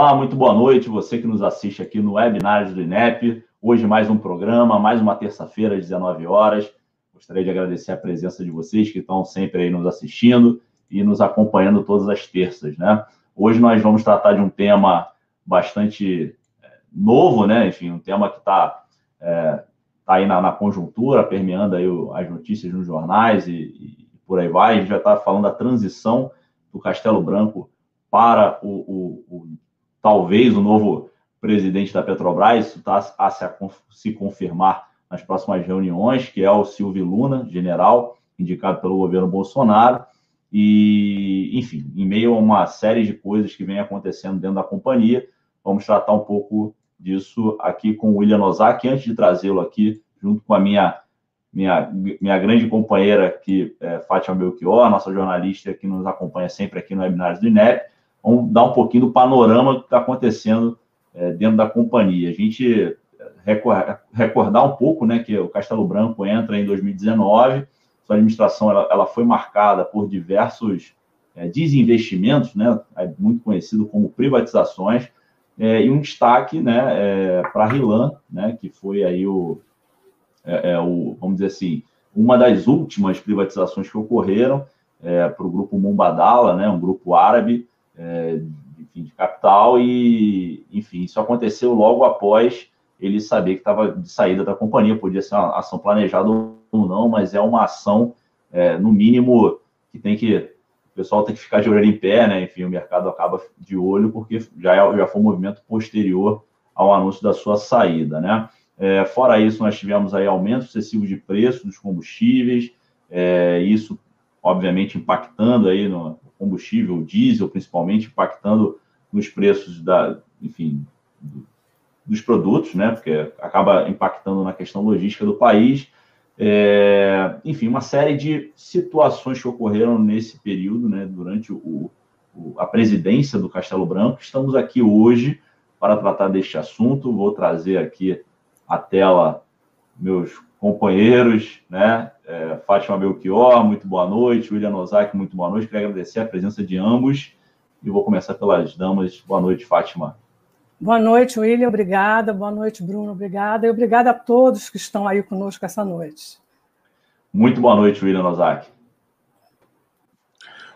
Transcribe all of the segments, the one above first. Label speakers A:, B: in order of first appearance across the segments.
A: Olá, muito boa noite, você que nos assiste aqui no webinário do INEP. Hoje mais um programa, mais uma terça-feira às 19 horas. Gostaria de agradecer a presença de vocês que estão sempre aí nos assistindo e nos acompanhando todas as terças, né? Hoje nós vamos tratar de um tema bastante é, novo, né? Enfim, um tema que está é, tá aí na, na, conjuntura, permeando aí o, as notícias nos jornais e, e, por aí vai. A gente já está falando da transição do Castelo Branco para o, o, o talvez o novo presidente da Petrobras, isso está a se, a se confirmar nas próximas reuniões, que é o Silvio Luna, general, indicado pelo governo Bolsonaro. E, enfim, em meio a uma série de coisas que vem acontecendo dentro da companhia, vamos tratar um pouco disso aqui com o William Ozaki, antes de trazê-lo aqui, junto com a minha, minha, minha grande companheira aqui, é, Fátima Belchior, nossa jornalista que nos acompanha sempre aqui no webinário do INEP, vamos dar um pouquinho do panorama que está acontecendo é, dentro da companhia. A gente é, recordar um pouco, né, que o Castelo Branco entra em 2019, sua administração ela, ela foi marcada por diversos é, desinvestimentos, né, é muito conhecido como privatizações, é, e um destaque, né, é, para Rilan, né, que foi aí o, é, o, vamos dizer assim, uma das últimas privatizações que ocorreram para o grupo Mumbadala, né, um grupo árabe, é, enfim, de capital e, enfim, isso aconteceu logo após ele saber que estava de saída da companhia, podia ser uma ação planejada ou não, mas é uma ação, é, no mínimo, que tem que, o pessoal tem que ficar de orelha em pé, né, enfim, o mercado acaba de olho, porque já, é, já foi um movimento posterior ao anúncio da sua saída, né. É, fora isso, nós tivemos aí aumento excessivo de preço dos combustíveis, é, isso, obviamente, impactando aí no, combustível, diesel, principalmente, impactando nos preços da, enfim, dos produtos, né? Porque acaba impactando na questão logística do país. É, enfim, uma série de situações que ocorreram nesse período, né? Durante o, o, a presidência do Castelo Branco. Estamos aqui hoje para tratar deste assunto. Vou trazer aqui a tela meus companheiros, né? É, Fátima Belchior, muito boa noite. William Ozaki, muito boa noite. Queria agradecer a presença de ambos. E vou começar pelas damas. Boa noite, Fátima.
B: Boa noite, William. Obrigada. Boa noite, Bruno. Obrigada. E obrigada a todos que estão aí conosco essa noite.
A: Muito boa noite, William Ozaki.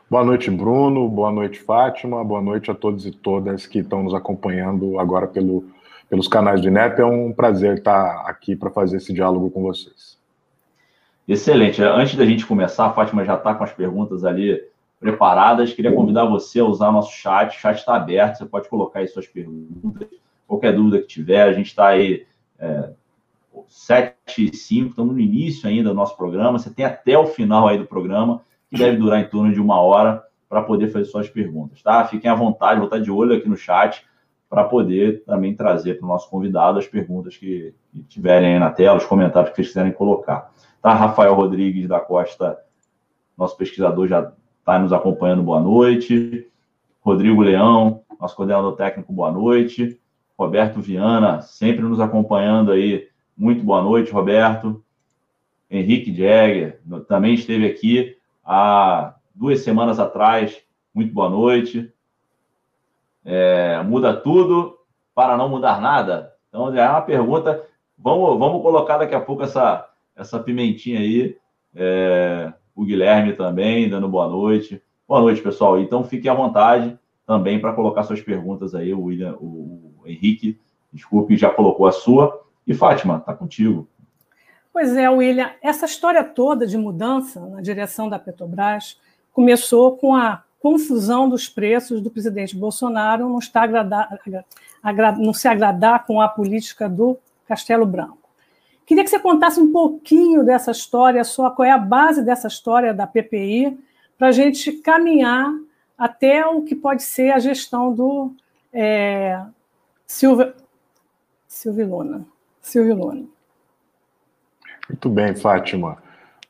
C: Boa noite, Bruno. Boa noite, Fátima. Boa noite a todos e todas que estão nos acompanhando agora pelo pelos canais do INEP. É um prazer estar aqui para fazer esse diálogo com vocês.
A: Excelente. Antes da gente começar, a Fátima já está com as perguntas ali preparadas. Queria convidar você a usar nosso chat. O chat está aberto, você pode colocar aí suas perguntas, qualquer dúvida que tiver. A gente está aí é, 7 e 5, estamos no início ainda do nosso programa. Você tem até o final aí do programa, que deve durar em torno de uma hora, para poder fazer suas perguntas, tá? Fiquem à vontade, vou estar de olho aqui no chat para poder também trazer para o nosso convidado as perguntas que, que tiverem aí na tela, os comentários que vocês quiserem colocar. Tá, Rafael Rodrigues da Costa, nosso pesquisador já está nos acompanhando, boa noite. Rodrigo Leão, nosso coordenador técnico, boa noite. Roberto Viana, sempre nos acompanhando aí, muito boa noite, Roberto. Henrique Jäger, também esteve aqui há duas semanas atrás, muito boa noite é, muda tudo para não mudar nada? Então, é uma pergunta. Vamos, vamos colocar daqui a pouco essa, essa pimentinha aí. É, o Guilherme também, dando boa noite. Boa noite, pessoal. Então, fique à vontade também para colocar suas perguntas aí. O, William, o Henrique, desculpe, já colocou a sua. E Fátima, está contigo.
B: Pois é, William, essa história toda de mudança na direção da Petrobras começou com a confusão dos preços do presidente Bolsonaro não, está agradar, não se agradar com a política do Castelo Branco. Queria que você contasse um pouquinho dessa história, só qual é a base dessa história da PPI, para a gente caminhar até o que pode ser a gestão do é, Silvio, Silvio Luna. Silvio Luna.
C: Muito bem, Fátima.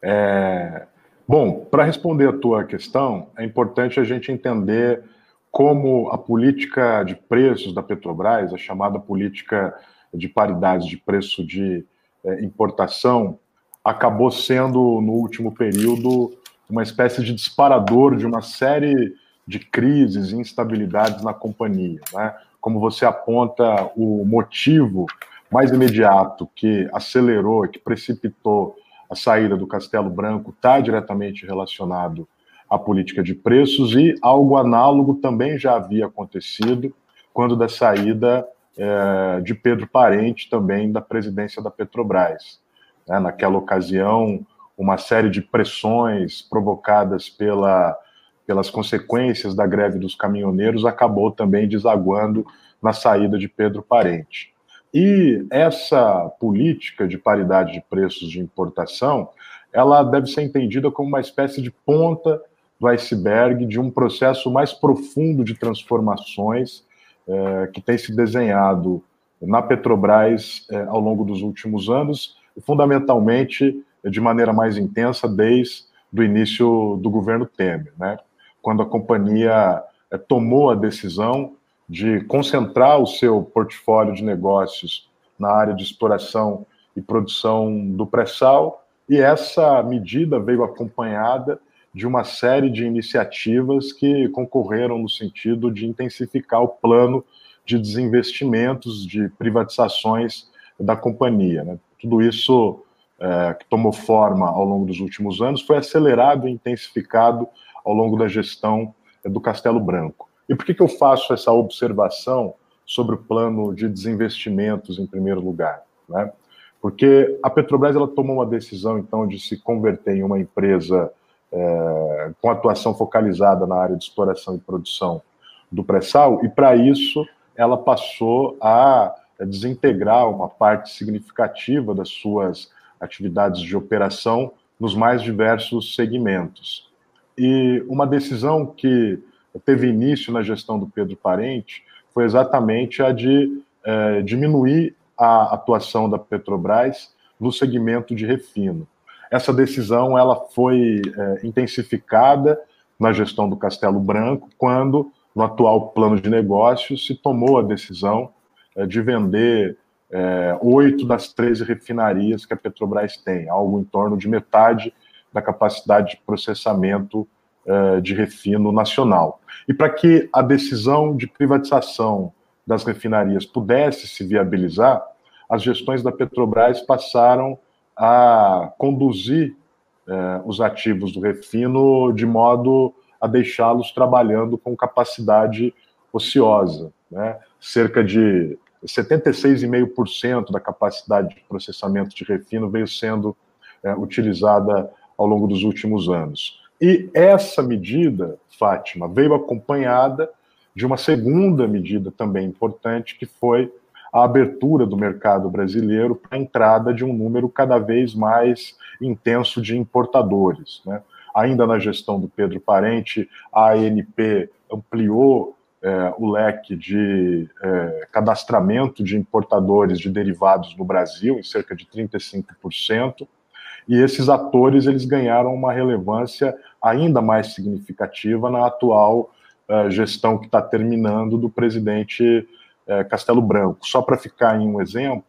C: É, Bom, para responder a tua questão, é importante a gente entender como a política de preços da Petrobras, a chamada política de paridade de preço de é, importação, acabou sendo, no último período, uma espécie de disparador de uma série de crises e instabilidades na companhia. Né? como você aponta o motivo mais imediato que acelerou, que precipitou a saída do Castelo Branco, está diretamente relacionado à política de preços e algo análogo também já havia acontecido quando da saída é, de Pedro Parente também da presidência da Petrobras. É, naquela ocasião, uma série de pressões provocadas pela, pelas consequências da greve dos caminhoneiros acabou também desaguando na saída de Pedro Parente. E essa política de paridade de preços de importação, ela deve ser entendida como uma espécie de ponta do iceberg de um processo mais profundo de transformações é, que tem se desenhado na Petrobras é, ao longo dos últimos anos, fundamentalmente de maneira mais intensa desde o início do governo Temer, né? quando a companhia é, tomou a decisão de concentrar o seu portfólio de negócios na área de exploração e produção do pré-sal, e essa medida veio acompanhada de uma série de iniciativas que concorreram no sentido de intensificar o plano de desinvestimentos, de privatizações da companhia. Né? Tudo isso é, que tomou forma ao longo dos últimos anos foi acelerado e intensificado ao longo da gestão do Castelo Branco. E por que, que eu faço essa observação sobre o plano de desinvestimentos em primeiro lugar? Né? Porque a Petrobras ela tomou uma decisão, então, de se converter em uma empresa é, com atuação focalizada na área de exploração e produção do pré-sal, e para isso ela passou a desintegrar uma parte significativa das suas atividades de operação nos mais diversos segmentos. E uma decisão que teve início na gestão do Pedro Parente foi exatamente a de é, diminuir a atuação da Petrobras no segmento de refino. Essa decisão ela foi é, intensificada na gestão do Castelo Branco, quando, no atual plano de negócios, se tomou a decisão é, de vender é, oito das 13 refinarias que a Petrobras tem, algo em torno de metade da capacidade de processamento é, de refino nacional. E para que a decisão de privatização das refinarias pudesse se viabilizar, as gestões da Petrobras passaram a conduzir é, os ativos do refino de modo a deixá-los trabalhando com capacidade ociosa. Né? Cerca de 76,5% da capacidade de processamento de refino veio sendo é, utilizada ao longo dos últimos anos. E essa medida, Fátima, veio acompanhada de uma segunda medida também importante, que foi a abertura do mercado brasileiro para a entrada de um número cada vez mais intenso de importadores. Né? Ainda na gestão do Pedro Parente, a ANP ampliou é, o leque de é, cadastramento de importadores de derivados no Brasil em cerca de 35%, e esses atores eles ganharam uma relevância ainda mais significativa na atual é, gestão que está terminando do presidente é, Castelo Branco. Só para ficar em um exemplo,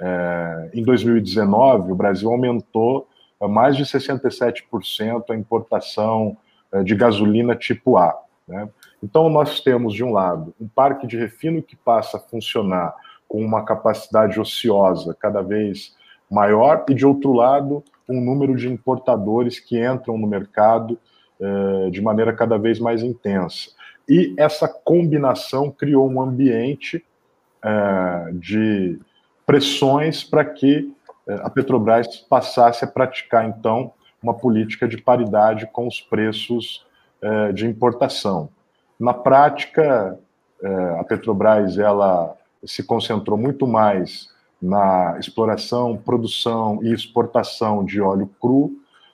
C: é, em 2019, o Brasil aumentou mais de 67% a importação de gasolina tipo A. Né? Então, nós temos, de um lado, um parque de refino que passa a funcionar com uma capacidade ociosa cada vez maior, e, de outro lado, um número de importadores que entram no mercado de maneira cada vez mais intensa. E essa combinação criou um ambiente é, de pressões para que é, a Petrobras passasse a praticar, então, uma política de paridade com os preços é, de importação. Na prática, é, a Petrobras ela se concentrou muito mais na exploração, produção e exportação de óleo cru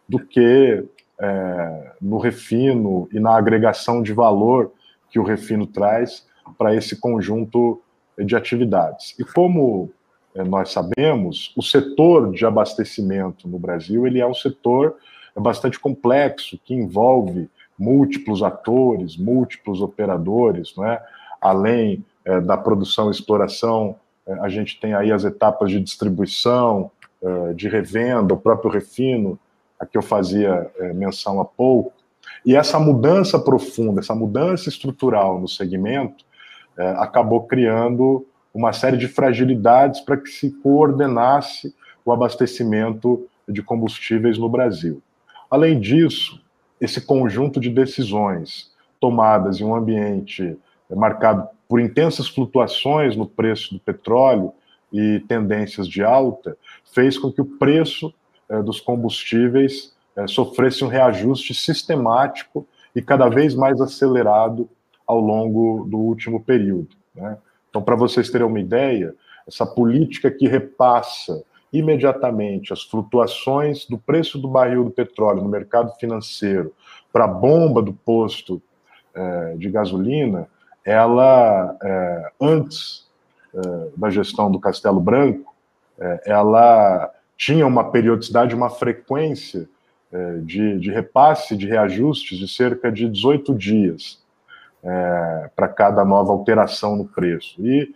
C: do que é, no refino e na agregação de valor que o refino traz para esse conjunto de atividades. E como eh, nós sabemos, o setor de abastecimento no Brasil ele é um setor bastante complexo que envolve múltiplos atores, múltiplos operadores, não é? Além é, da produção e exploração, é, a gente tem aí as etapas de distribuição, é, de revenda, o próprio refino, a que eu fazia menção há pouco, e essa mudança profunda, essa mudança estrutural no segmento, é, acabou criando uma série de fragilidades para que se coordenasse o abastecimento de combustíveis no Brasil. Além disso, esse conjunto de decisões tomadas em um ambiente marcado por intensas flutuações no preço do petróleo e tendências de alta, fez com que o preço eh, dos combustíveis eh, sofresse um reajuste sistemático e cada vez mais acelerado ao longo do último período. Né? Então, para vocês terem uma ideia, essa política que repassa imediatamente as flutuações do preço do barril do petróleo no mercado financeiro para a bomba do posto é, de gasolina, ela, é, antes é, da gestão do Castelo Branco, é, ela tinha uma periodicidade, uma frequência é, de, de, repasse, de reajustes de cerca de 18 dias é, para cada nova alteração no preço. E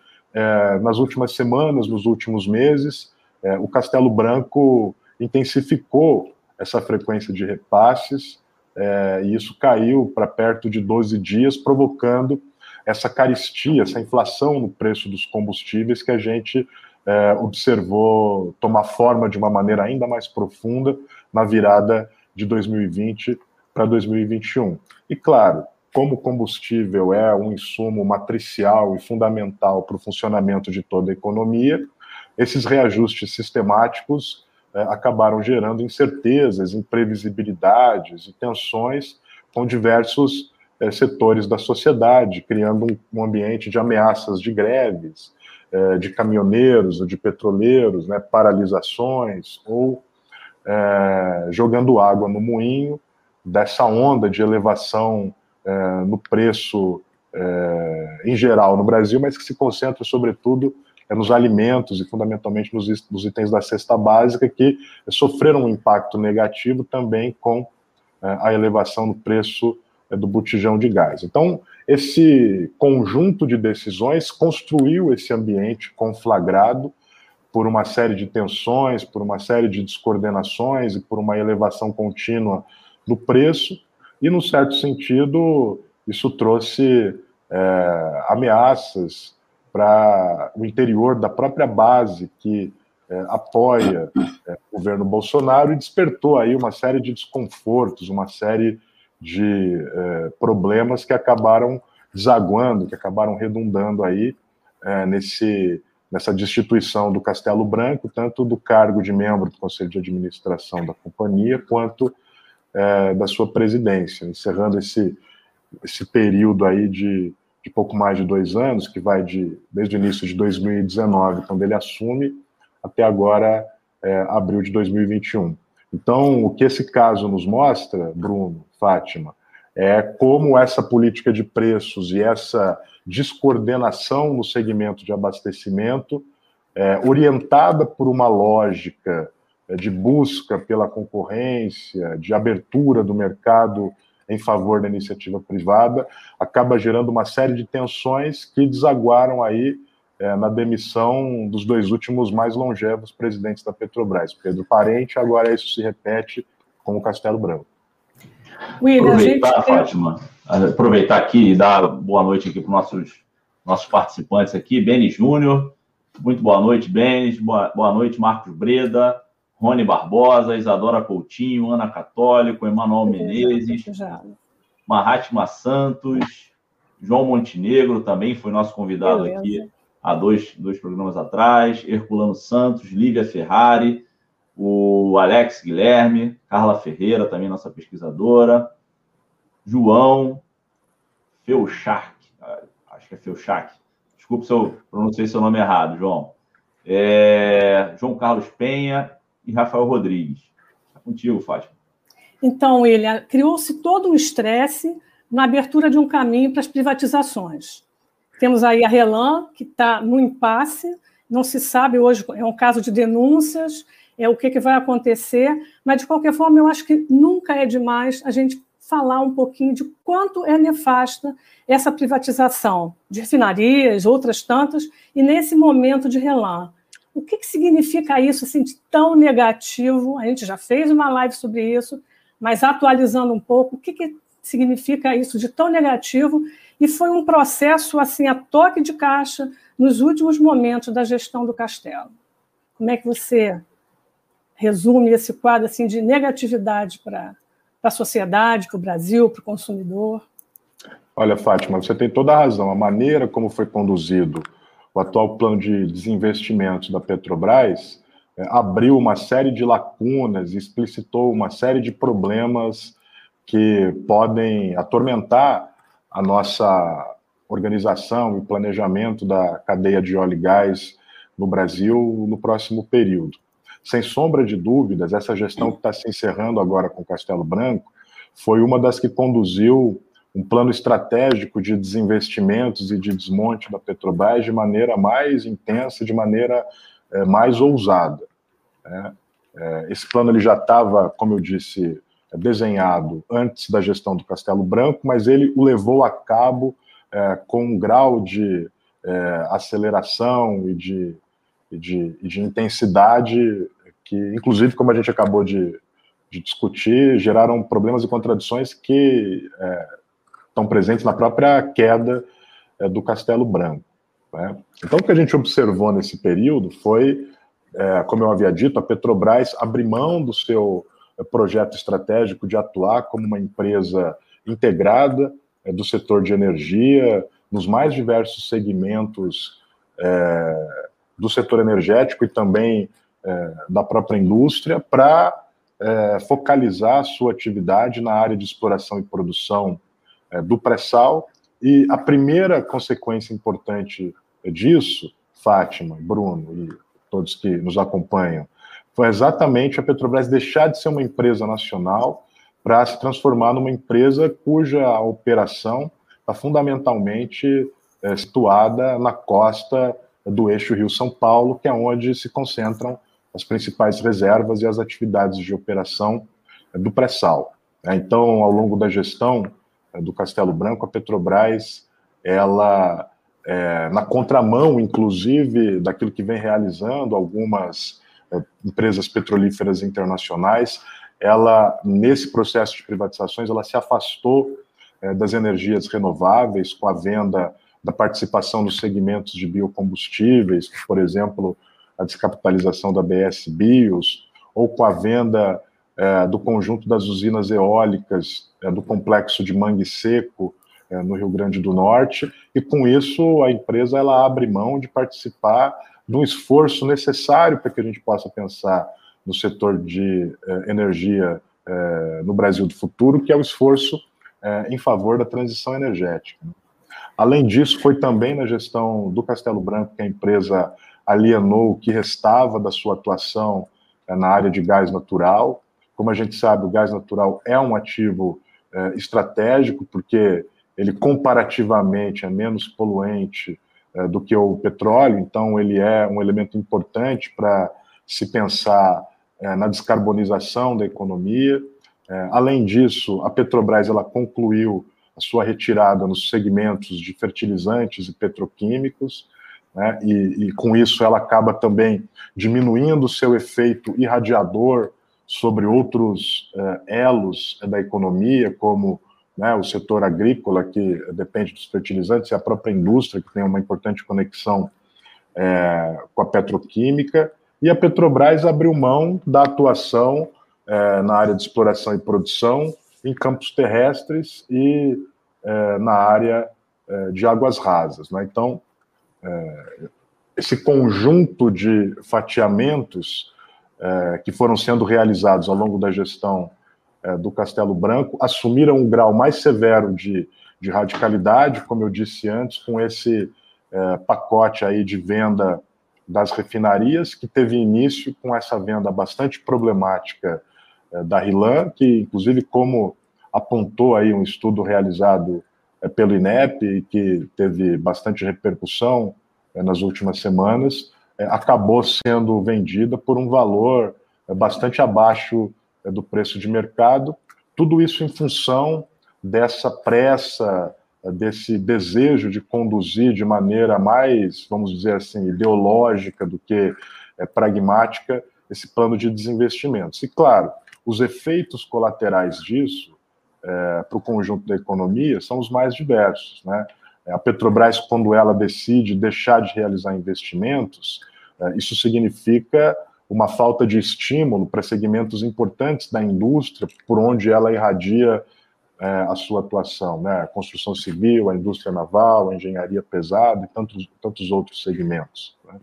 C: nas últimas semanas, nos últimos meses, é, o Castelo Branco intensificou essa frequência de repasses, é, e isso caiu para perto de 12 dias, provocando essa caristia, essa inflação no preço dos combustíveis que a gente é, observou tomar forma de uma maneira ainda mais profunda na virada de 2020 para 2021. E claro, como combustível é um insumo matricial e fundamental para o funcionamento de toda a economia, esses reajustes sistemáticos é, acabaram gerando incertezas, imprevisibilidades e tensões com diversos é, setores da sociedade, criando um, um, ambiente de ameaças de greves, é, de caminhoneiros ou de petroleiros, né, paralisações, ou é, jogando água no moinho dessa onda de elevação é, no preço é, em geral no Brasil, mas que se concentra sobretudo é nos alimentos e fundamentalmente nos, nos, itens da cesta básica que sofreram um impacto negativo também com a elevação do preço do botijão de gás. Então, esse conjunto de decisões construiu esse ambiente conflagrado por uma série de tensões, por uma série de descoordenações e por uma elevação contínua do preço, e, num certo sentido, isso trouxe é, ameaças para o interior da própria base que é, apoia é, o governo Bolsonaro e despertou aí uma série de desconfortos, uma série de é, problemas que acabaram desaguando, que acabaram redundando aí é, nesse, nessa destituição do Castelo Branco, tanto do cargo de membro do Conselho de Administração da companhia, quanto é, da sua presidência, encerrando esse, esse período aí de de pouco mais de dois anos, que vai de, desde o início de 2019, quando ele assume, até agora, abril de 2021. Então, o que esse caso nos mostra, Bruno, Fátima, é como essa política de preços e essa descoordenação no segmento de abastecimento, é, orientada por uma lógica é, de busca pela concorrência, de abertura do mercado em favor da iniciativa privada, acaba gerando uma série de tensões que desaguaram aí é, na demissão dos dois últimos mais longevos presidentes da Petrobras, Pedro Parente, agora isso se repete com o Castelo Branco.
A: William, aproveitar, gente... Fátima, aproveitar aqui e dar boa noite aqui para os nossos, nossos participantes aqui, Beni Júnior, muito boa noite, Beni, boa, boa noite, Marcos Breda, Rony Barbosa, Isadora Coutinho, Ana Católico, Emanuel Menezes, Mahatma Santos, João Montenegro também foi nosso convidado Beleza. aqui há dois, dois programas atrás, Herculano Santos, Lívia Ferrari, o Alex Guilherme, Carla Ferreira, também nossa pesquisadora, João Feuchac, acho que é Feuchac, desculpe se eu pronunciei seu nome errado, João. É, João Carlos Penha e Rafael Rodrigues. Está contigo, Fátima.
B: Então, William, criou-se todo um estresse na abertura de um caminho para as privatizações. Temos aí a Relan, que está no impasse, não se sabe hoje, é um caso de denúncias, é o que, que vai acontecer, mas de qualquer forma, eu acho que nunca é demais a gente falar um pouquinho de quanto é nefasta essa privatização de refinarias, outras tantas, e nesse momento de Relan. O que, que significa isso assim, de tão negativo? A gente já fez uma live sobre isso, mas atualizando um pouco, o que, que significa isso de tão negativo e foi um processo assim a toque de caixa nos últimos momentos da gestão do Castelo. Como é que você resume esse quadro assim de negatividade para a sociedade, para o Brasil, para o consumidor?
C: Olha, Fátima, você tem toda a razão. A maneira como foi conduzido o atual plano de desinvestimentos da Petrobras é, abriu uma série de lacunas, explicitou uma série de problemas que podem atormentar a nossa organização e planejamento da cadeia de óleo e gás no Brasil no próximo período. Sem sombra de dúvidas, essa gestão que está se encerrando agora com Castelo Branco foi uma das que conduziu um plano estratégico de desinvestimentos e de desmonte da Petrobras de maneira mais intensa, de maneira é, mais ousada. Né? É, esse plano ele já estava, como eu disse, desenhado antes da gestão do Castelo Branco, mas ele o levou a cabo é, com um grau de é, aceleração e de, e de, e de, intensidade que, inclusive, como a gente acabou de, de discutir, geraram problemas e contradições que é, estão presentes na própria queda é, do Castelo Branco. Né? Então, o que a gente observou nesse período foi, é, como eu havia dito, a Petrobras abrir mão do seu é, projeto estratégico de atuar como uma empresa integrada é, do setor de energia, nos mais diversos segmentos é, do setor energético e também é, da própria indústria, para é, focalizar a sua atividade na área de exploração e produção é, do pré-sal. E a primeira consequência importante disso, Fátima, Bruno e todos que nos acompanham, foi exatamente a Petrobras deixar de ser uma empresa nacional para se transformar numa empresa cuja operação está fundamentalmente é, situada na costa do eixo Rio-São Paulo, que é onde se concentram as principais reservas e as atividades de operação é, do pré-sal. É, então, ao longo da gestão é, do Castelo Branco, a Petrobras, ela, é, na contramão, inclusive, daquilo que vem realizando algumas empresas petrolíferas internacionais, ela, nesse processo de privatizações, ela se afastou é, das energias renováveis com a venda da participação nos segmentos de biocombustíveis, por exemplo, a descapitalização da BS Bios, ou com a venda é, do conjunto das usinas eólicas do complexo de Mangue Seco, no Rio Grande do Norte, e com isso a empresa ela abre mão de participar de um esforço necessário para que a gente possa pensar no setor de eh, energia eh, no Brasil do futuro, que é o esforço eh, em favor da transição energética. Além disso, foi também na gestão do Castelo Branco que a empresa alienou o que restava da sua atuação na área de gás natural. Como a gente sabe, o gás natural é um ativo estratégico, porque ele comparativamente é menos poluente do que o petróleo, então ele é um elemento importante para se pensar é, na descarbonização da economia. É, além disso, a Petrobras ela concluiu a sua retirada nos segmentos de fertilizantes e petroquímicos, né, e, e, com isso ela acaba também diminuindo o seu efeito irradiador sobre outros é, elos da economia, como né, o setor agrícola, que depende dos fertilizantes, e a própria indústria, que tem uma importante conexão é, com a petroquímica, e a Petrobras abriu mão da atuação é, na área de exploração e produção em campos terrestres e é, na área é, de águas rasas. Né? Então, é, esse conjunto de fatiamentos é, que foram sendo realizados ao longo da gestão é, do Castelo Branco assumiram um grau mais severo de, de radicalidade, como eu disse antes, com esse pacote aí de venda das refinarias, que teve início com essa venda bastante problemática é, da Rilan, que inclusive como apontou aí um estudo realizado é, pelo INEP, que teve bastante repercussão é, nas últimas semanas, acabou sendo vendida por um valor bastante abaixo do preço de mercado, tudo isso em função dessa pressa desse desejo de conduzir de maneira mais, vamos dizer assim, ideológica do que é, pragmática esse plano de desinvestimentos. E, claro, os efeitos colaterais disso é, para o conjunto da economia são os mais diversos. Né? A Petrobras, quando ela decide deixar de realizar investimentos, é, isso significa uma falta de estímulo para segmentos importantes da indústria por onde ela irradia é, a sua atuação, né? A construção civil, a indústria naval, a engenharia pesada e tantos, tantos outros segmentos. Né?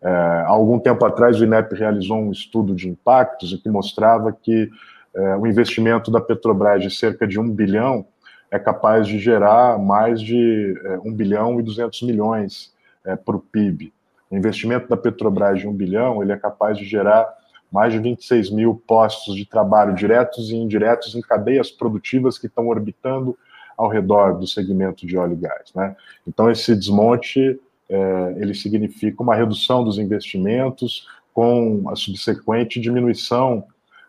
C: É, há algum tempo atrás, o INEP realizou um estudo de impactos que mostrava que é, o investimento da Petrobras de cerca de um bilhão é capaz de gerar mais de é, 1 bilhão e 200 milhões é, para o PIB. O investimento da Petrobras de 1 bilhão ele é capaz de gerar mais de 26 mil postos de trabalho diretos e indiretos em cadeias produtivas que estão orbitando ao redor do segmento de óleo e gás. Né? Então, esse desmonte é, ele significa uma redução dos investimentos com a subsequente diminuição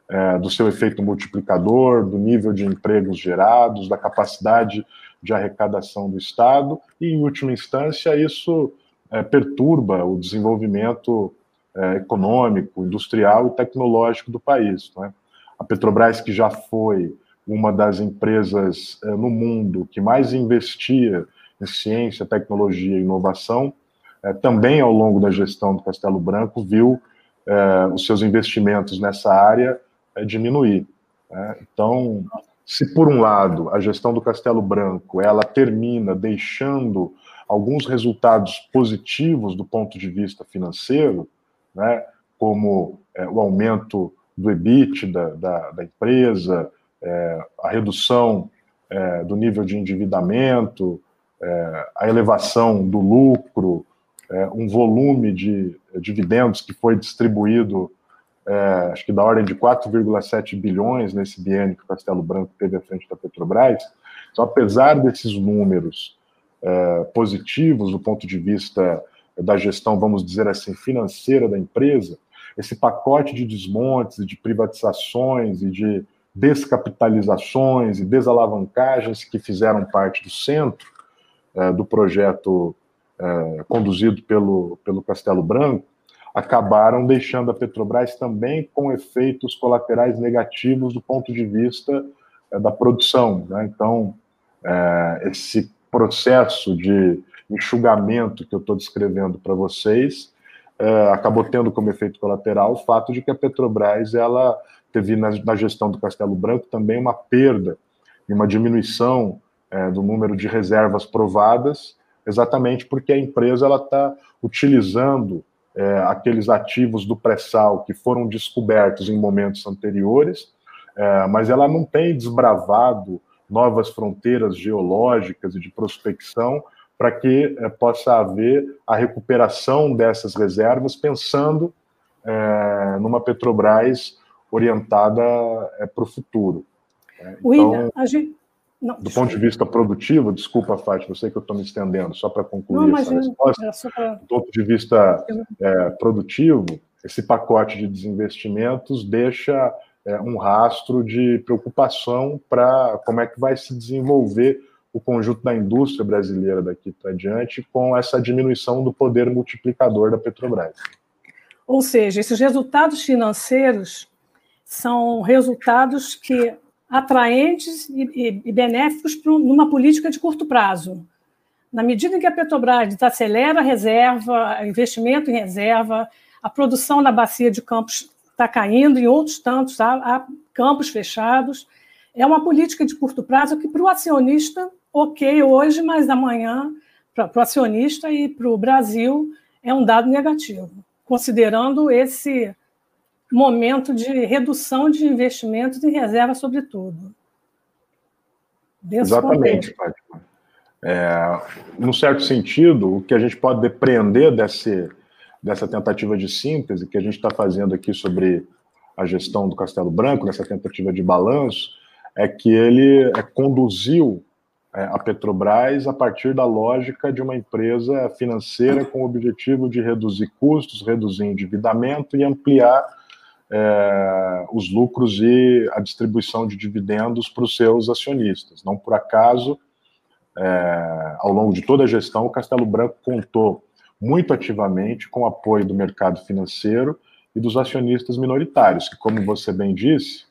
C: é, do seu efeito multiplicador, do nível de empregos gerados, da capacidade de arrecadação do Estado, e, em última instância, isso é, perturba o desenvolvimento é, econômico, industrial e tecnológico do país. Né? A Petrobras, que já foi uma das empresas é, no mundo que mais investia em ciência, tecnologia e inovação, é, também ao longo da gestão do Castelo Branco viu é, os seus investimentos nessa área é, diminuir. Né? Então, se por um lado a gestão do Castelo Branco ela termina deixando alguns resultados positivos do ponto de vista financeiro, né, como é, o aumento do EBIT da, da, da empresa, é, a redução é, do nível de endividamento, é, a elevação do lucro, é, um volume de dividendos que foi distribuído é, acho que da ordem de 4,7 bilhões nesse biênio que o Castelo Branco teve à frente da Petrobras. Então, apesar desses números é, positivos do ponto de vista da gestão, vamos dizer assim, financeira da empresa, esse pacote de desmontes, de privatizações e de descapitalizações e desalavancagens que fizeram parte do centro é, do projeto é, conduzido pelo, pelo Castelo Branco, acabaram deixando a Petrobras também com efeitos colaterais negativos do ponto de vista é, da produção. Né? Então, é, esse processo de enxugamento que eu estou descrevendo para vocês é, acabou tendo como efeito colateral o fato de que a Petrobras ela teve na, na gestão do Castelo Branco também uma perda e uma diminuição é, do número de reservas provadas, exatamente porque a empresa ela está utilizando é, aqueles ativos do pré-sal que foram descobertos em momentos anteriores, mas ela não tem desbravado novas fronteiras geológicas e de prospecção para que é, possa haver a recuperação dessas reservas, pensando é, numa Petrobras orientada é, para o futuro.
B: É, então, gente,
C: não, do ponto de vista produtivo, desculpa, Fátima, eu sei que eu estou me estendendo, só para concluir
B: não,
C: essa resposta. Pra... Do ponto de vista é, produtivo, esse pacote de desinvestimentos deixa é, um rastro de preocupação para como é que vai se desenvolver o conjunto da indústria brasileira daqui para diante com essa diminuição do poder multiplicador da Petrobras.
B: Ou seja, esses resultados financeiros são resultados que atraentes e, e, benéficos numa política de curto prazo. Na medida em que a Petrobras desacelera a reserva, investimento em reserva, a produção na bacia de campos está caindo, em outros tantos há, há campos fechados. É uma política de curto prazo que, para o acionista, ok hoje, mas amanhã, para o acionista e para o Brasil, é um dado negativo, considerando esse momento de redução de investimentos em reserva, sobretudo.
C: Exatamente, Fátima. É, num certo sentido, o que a gente pode depreender desse, dessa tentativa de síntese que a gente está fazendo aqui sobre a gestão do Castelo Branco, nessa tentativa de balanço, é que ele é, conduziu é, a Petrobras a partir da lógica de uma empresa financeira com o objetivo de reduzir custos, reduzir endividamento e ampliar é, os lucros e a distribuição de dividendos para os seus acionistas. Não por acaso, é, ao longo de toda a gestão, o Castelo Branco contou muito ativamente com o apoio do mercado financeiro e dos acionistas minoritários, que, como você bem disse,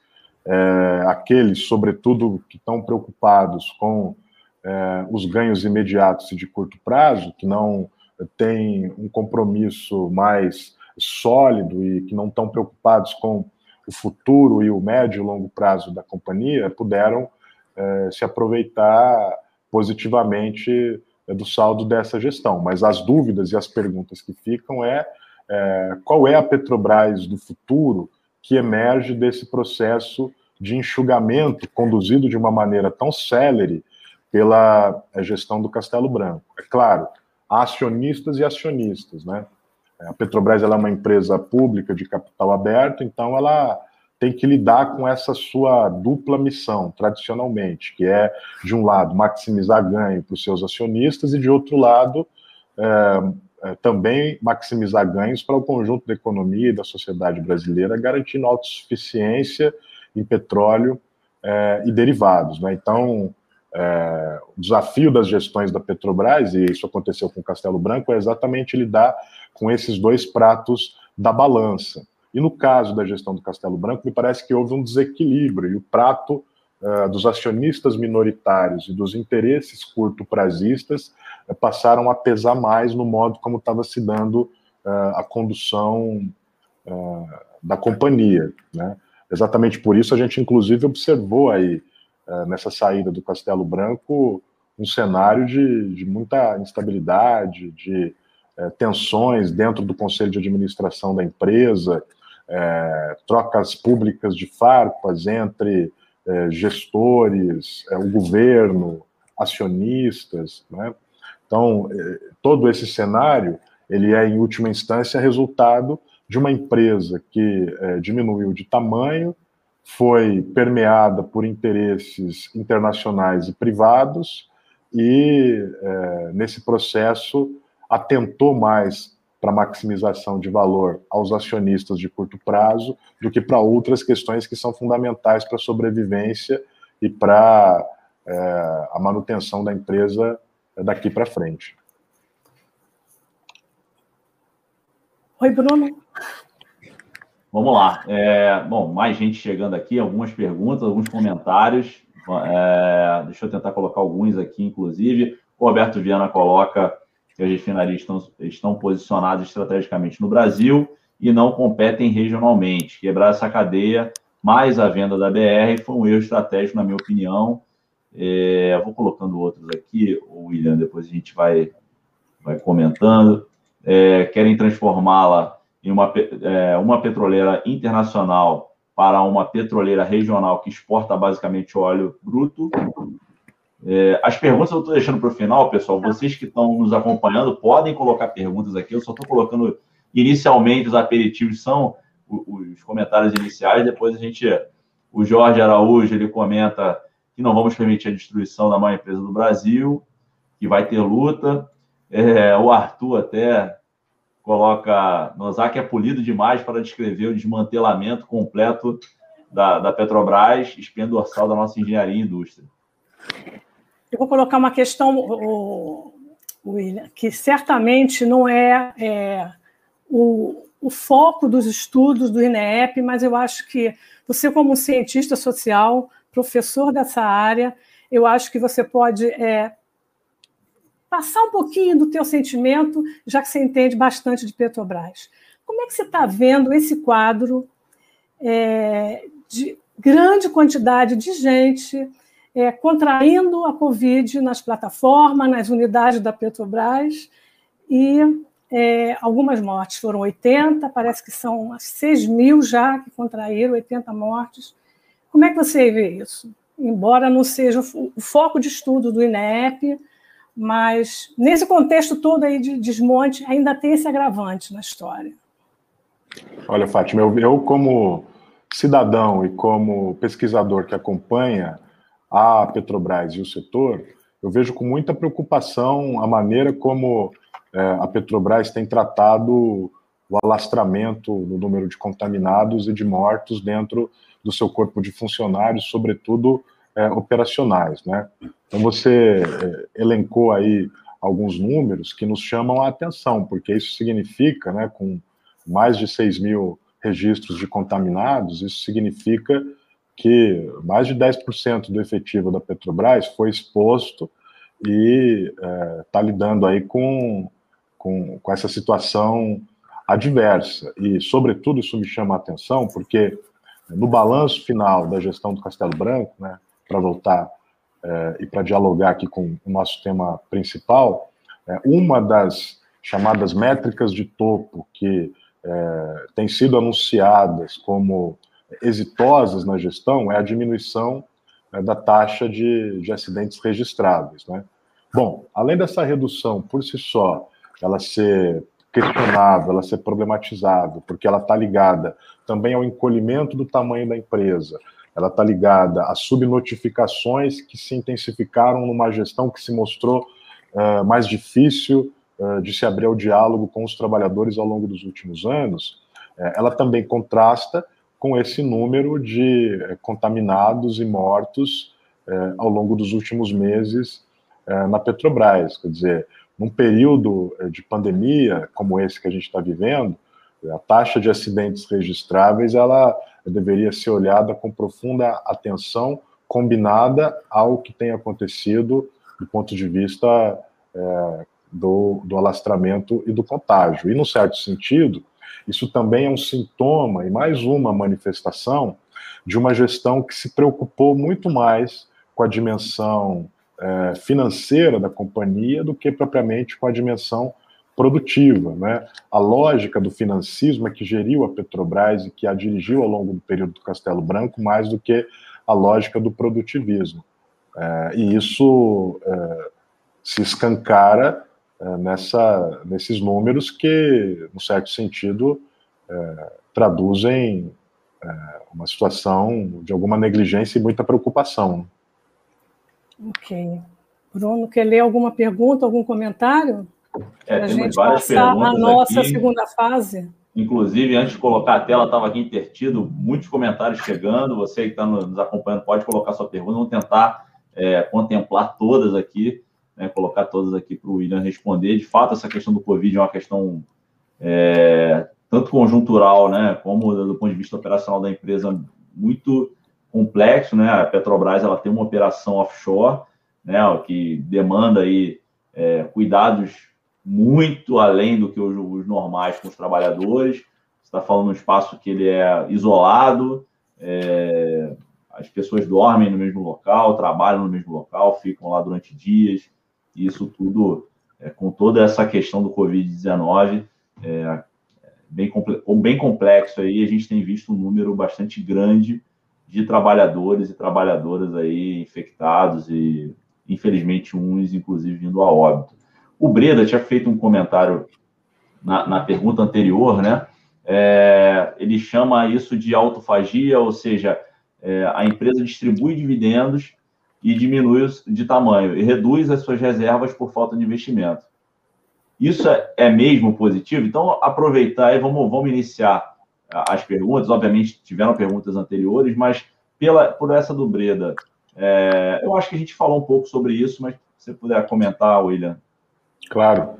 C: é, aqueles, sobretudo, que estão preocupados com é, os ganhos imediatos e de curto prazo, que não têm um compromisso mais sólido e que não estão preocupados com o futuro e o médio e longo prazo da companhia, puderam é, se aproveitar positivamente é, do saldo dessa gestão. Mas as dúvidas e as perguntas que ficam é, é qual é a Petrobras do futuro que emerge desse processo de enxugamento conduzido de uma maneira tão célere pela é, gestão do Castelo Branco. É claro, acionistas e acionistas, né? A Petrobras é uma empresa pública de capital aberto, então ela tem que lidar com essa sua dupla missão, tradicionalmente, que é, de um lado, maximizar ganho para os seus acionistas e, de outro lado, é, é, também maximizar ganhos para o conjunto da economia e da sociedade brasileira, garantindo autossuficiência em petróleo é, e derivados. Né? Então, é, o desafio das gestões da Petrobras, e isso aconteceu com o Castelo Branco, é exatamente lidar com esses dois pratos da balança. E no caso da gestão do Castelo Branco, me parece que houve um desequilíbrio, e o prato uh, dos acionistas minoritários e dos interesses curto-prazistas uh, passaram a pesar mais no modo como estava se dando uh, a condução da companhia. Né? Exatamente por isso a gente, inclusive, observou aí, nessa saída do Castelo Branco, um cenário de, de muita instabilidade, de tensões dentro do conselho de administração da empresa, é, trocas públicas de farpas entre é, gestores, é, o governo, acionistas, né? Então, é, todo esse cenário, ele é, em última instância, resultado de uma empresa que é, diminuiu de tamanho, foi permeada por interesses internacionais e privados, e, é, nesse processo, atentou mais para maximização de valor aos acionistas de curto prazo do que para outras questões que são fundamentais para a sobrevivência e para é, a manutenção da empresa daqui para frente.
B: Oi, Bruno.
A: Vamos lá. É, bom, mais gente chegando aqui, algumas perguntas, alguns comentários. É, deixa eu tentar colocar alguns aqui, inclusive. O Roberto Viana coloca que as refinarias estão, estão posicionadas estrategicamente no Brasil e não competem regionalmente. Quebrar essa cadeia, mais a venda da BR, foi um erro estratégico, na minha opinião. É, vou colocando outros aqui, o William, depois a gente vai, vai comentando. É, querem transformá-la em uma, é, uma petroleira internacional para uma petroleira regional que exporta basicamente óleo bruto é, as perguntas eu estou deixando para o final, pessoal. Vocês que estão nos acompanhando podem colocar perguntas aqui. Eu só estou colocando inicialmente os aperitivos são os comentários iniciais. Depois a gente, o Jorge Araújo, ele comenta que não vamos permitir a destruição da maior empresa do Brasil, que vai ter luta. É, o Arthur até coloca Nozak é polido demais para descrever o desmantelamento completo da, da Petrobras, espinha dorsal da nossa engenharia e indústria.
B: Eu vou colocar uma questão, William, que certamente não é, é o, o, foco dos estudos do INEP, mas eu acho que você, como cientista social, professor dessa área, eu acho que você pode é, passar um pouquinho do teu sentimento, já que você entende bastante de Petrobras. Como é que você está vendo esse quadro é, de grande quantidade de gente é, contraindo a Covid nas plataformas, nas unidades da Petrobras, e é, algumas mortes. Foram 80, parece que são 6 mil já que contraíram, 80 mortes. Como é que você vê isso? Embora não seja o foco de estudo do INEP, mas nesse contexto todo aí de desmonte, ainda tem esse agravante na história.
C: Olha, Fátima, eu, eu como cidadão e como pesquisador que acompanha a Petrobras e o setor, eu vejo com muita preocupação a maneira como é, a Petrobras tem tratado o alastramento no número de contaminados e de mortos dentro do seu corpo de funcionários, sobretudo é, operacionais. Né? Então, você é, elencou aí alguns números que nos chamam a atenção, porque isso significa, né, com mais de 6 mil registros de contaminados, isso significa que mais de 10% do efetivo da Petrobras foi exposto e está é, lidando aí com, com, com, essa situação adversa. E, sobretudo, isso me chama a atenção, porque no balanço final da gestão do Castelo Branco, né, para voltar é, e para dialogar aqui com o nosso tema principal, é, uma das chamadas métricas de topo que é, têm sido anunciadas como exitosas na gestão é a diminuição né, da taxa de, de acidentes registrados. Né? Bom, além dessa redução por si só, ela ser questionável, ela ser problematizável, porque ela está ligada também ao encolhimento do tamanho da empresa, ela está ligada a subnotificações que se intensificaram numa gestão que se mostrou uh, mais difícil uh, de se abrir ao diálogo com os trabalhadores ao longo dos últimos anos, uh, ela também contrasta com esse número de eh, contaminados e mortos eh, ao longo dos últimos meses eh, na Petrobras. Quer dizer, num período de pandemia como esse que a gente está vivendo, a taxa de acidentes registráveis ela deveria ser olhada com profunda atenção, combinada ao que tem acontecido do ponto de vista do, do alastramento e do contágio. E, num certo sentido, isso também é um sintoma e mais uma manifestação de uma gestão que se preocupou muito mais com a dimensão é, financeira da companhia do que propriamente com a dimensão produtiva. Né? A lógica do financismo é que geriu a Petrobras e que a dirigiu ao longo do período do Castelo Branco mais do que a lógica do produtivismo. É, e isso é, se escancara nessa, nesses números que, no certo sentido, é, traduzem é, uma situação de alguma negligência e muita preocupação.
B: Ok. Bruno, quer ler alguma pergunta, algum comentário?
A: É, Para a gente passar
B: a nossa aqui. segunda fase.
A: Inclusive, antes de colocar a tela, estava aqui intertido, muitos comentários chegando. Você que está nos acompanhando pode colocar sua pergunta. Vamos tentar é, contemplar todas aqui né, colocar todas aqui para o William responder. De fato, essa questão do Covid é uma questão é, tanto conjuntural, né, como do ponto de vista operacional da empresa, muito complexo, né? A Petrobras ela tem uma operação offshore, né, que demanda aí é, cuidados muito além do que os, os normais com os trabalhadores. Você está falando de um espaço que ele é isolado, é, as pessoas dormem no mesmo local, trabalham no mesmo local, ficam lá durante dias. Isso tudo, é, com toda essa questão do Covid-19, é, bem, bem complexo aí, a gente tem visto um número bastante grande de trabalhadores e trabalhadoras aí infectados e, infelizmente, uns, inclusive, vindo a óbito. O Breda tinha feito um comentário na, na pergunta anterior, né? É, ele chama isso de autofagia, ou seja, é, a empresa distribui dividendos e diminui de tamanho e reduz as suas reservas por falta de investimento. Isso é, é mesmo positivo? Então, aproveitar e vamos, vamos iniciar as perguntas. Obviamente, tiveram perguntas anteriores, mas pela, por essa do Breda, é, eu acho que a gente falou um pouco sobre isso, mas se você puder comentar, William.
C: Claro.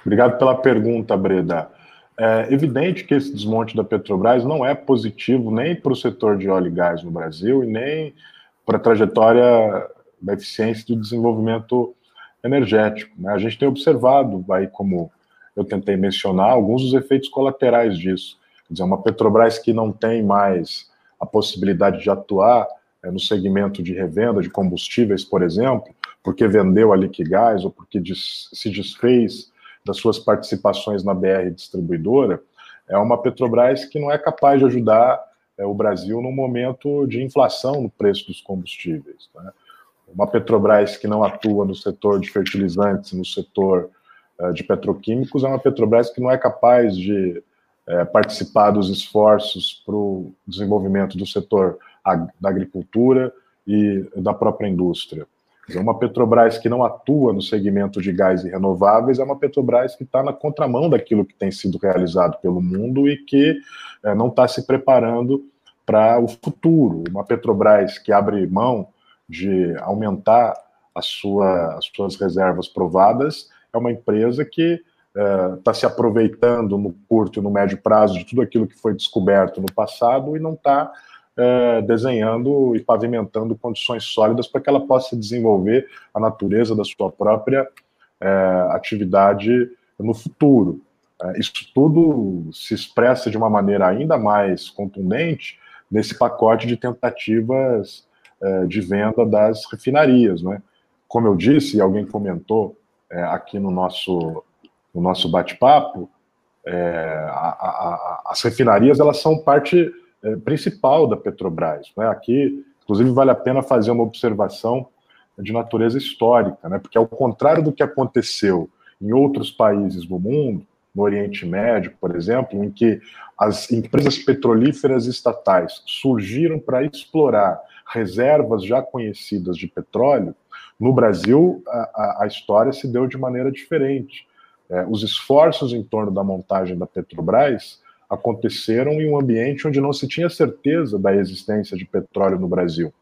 C: Obrigado pela pergunta, Breda. É evidente que esse desmonte da Petrobras não é positivo nem para o setor de óleo e gás no Brasil e nem para a trajetória da eficiência do desenvolvimento energético. Né? A gente tem observado, aí como eu tentei mencionar, alguns dos efeitos colaterais disso. Quer dizer, uma Petrobras que não tem mais a possibilidade de atuar é, no segmento de revenda de combustíveis, por exemplo, porque vendeu a Liquigás ou porque des se desfez das suas participações na BR distribuidora, é uma Petrobras que não é capaz de ajudar é, o Brasil num momento de inflação no preço dos combustíveis. Né? Uma Petrobras que não atua no setor de fertilizantes, no setor uh, de petroquímicos, é uma Petrobras que não é capaz de uh, participar dos esforços para o desenvolvimento do setor da agricultura e da própria indústria. Uma Petrobras que não atua no segmento de gás e renováveis é uma Petrobras que está na contramão daquilo que tem sido realizado pelo mundo e que é, não está se preparando para o futuro. Uma Petrobras que abre mão de aumentar sua, as suas reservas provadas é uma empresa que está é, se aproveitando no curto e no médio prazo de tudo aquilo que foi descoberto no passado e não está é, desenhando e pavimentando condições sólidas para que ela possa desenvolver a natureza da sua própria é, atividade no futuro. É, isso tudo se expressa de uma maneira ainda mais contundente nesse pacote de tentativas de venda das refinarias. Né? Como eu disse, e alguém comentou aqui no nosso, no nosso bate-papo, é, as refinarias elas são parte principal da Petrobras. Né? Aqui, inclusive, vale a pena fazer uma observação de natureza histórica, né? porque ao contrário do que aconteceu em outros países do mundo, no Oriente Médio, por exemplo, em que as empresas petrolíferas estatais surgiram para explorar reservas já conhecidas de petróleo, no Brasil a, a história se deu de maneira diferente. É, os esforços em torno da montagem da Petrobras aconteceram em um ambiente onde não se tinha certeza da existência de petróleo no Brasil.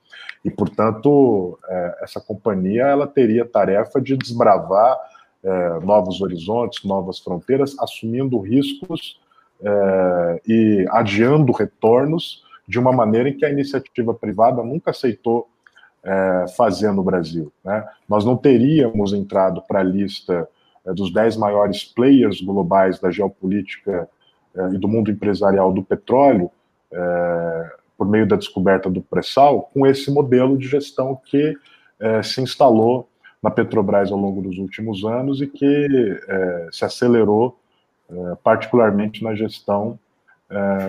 C: E, portanto, é, essa companhia ela teria a tarefa de desbravar é, novos horizontes, novas fronteiras, assumindo riscos é, e adiando retornos de uma maneira em que a iniciativa privada nunca aceitou fazer no Brasil. Né? Nós não teríamos entrado para a lista dos dez maiores players globais da geopolítica e do mundo empresarial do petróleo, é, por meio da descoberta do pré-sal, com esse modelo de gestão que se instalou na Petrobras ao longo dos últimos anos e que se acelerou particularmente na gestão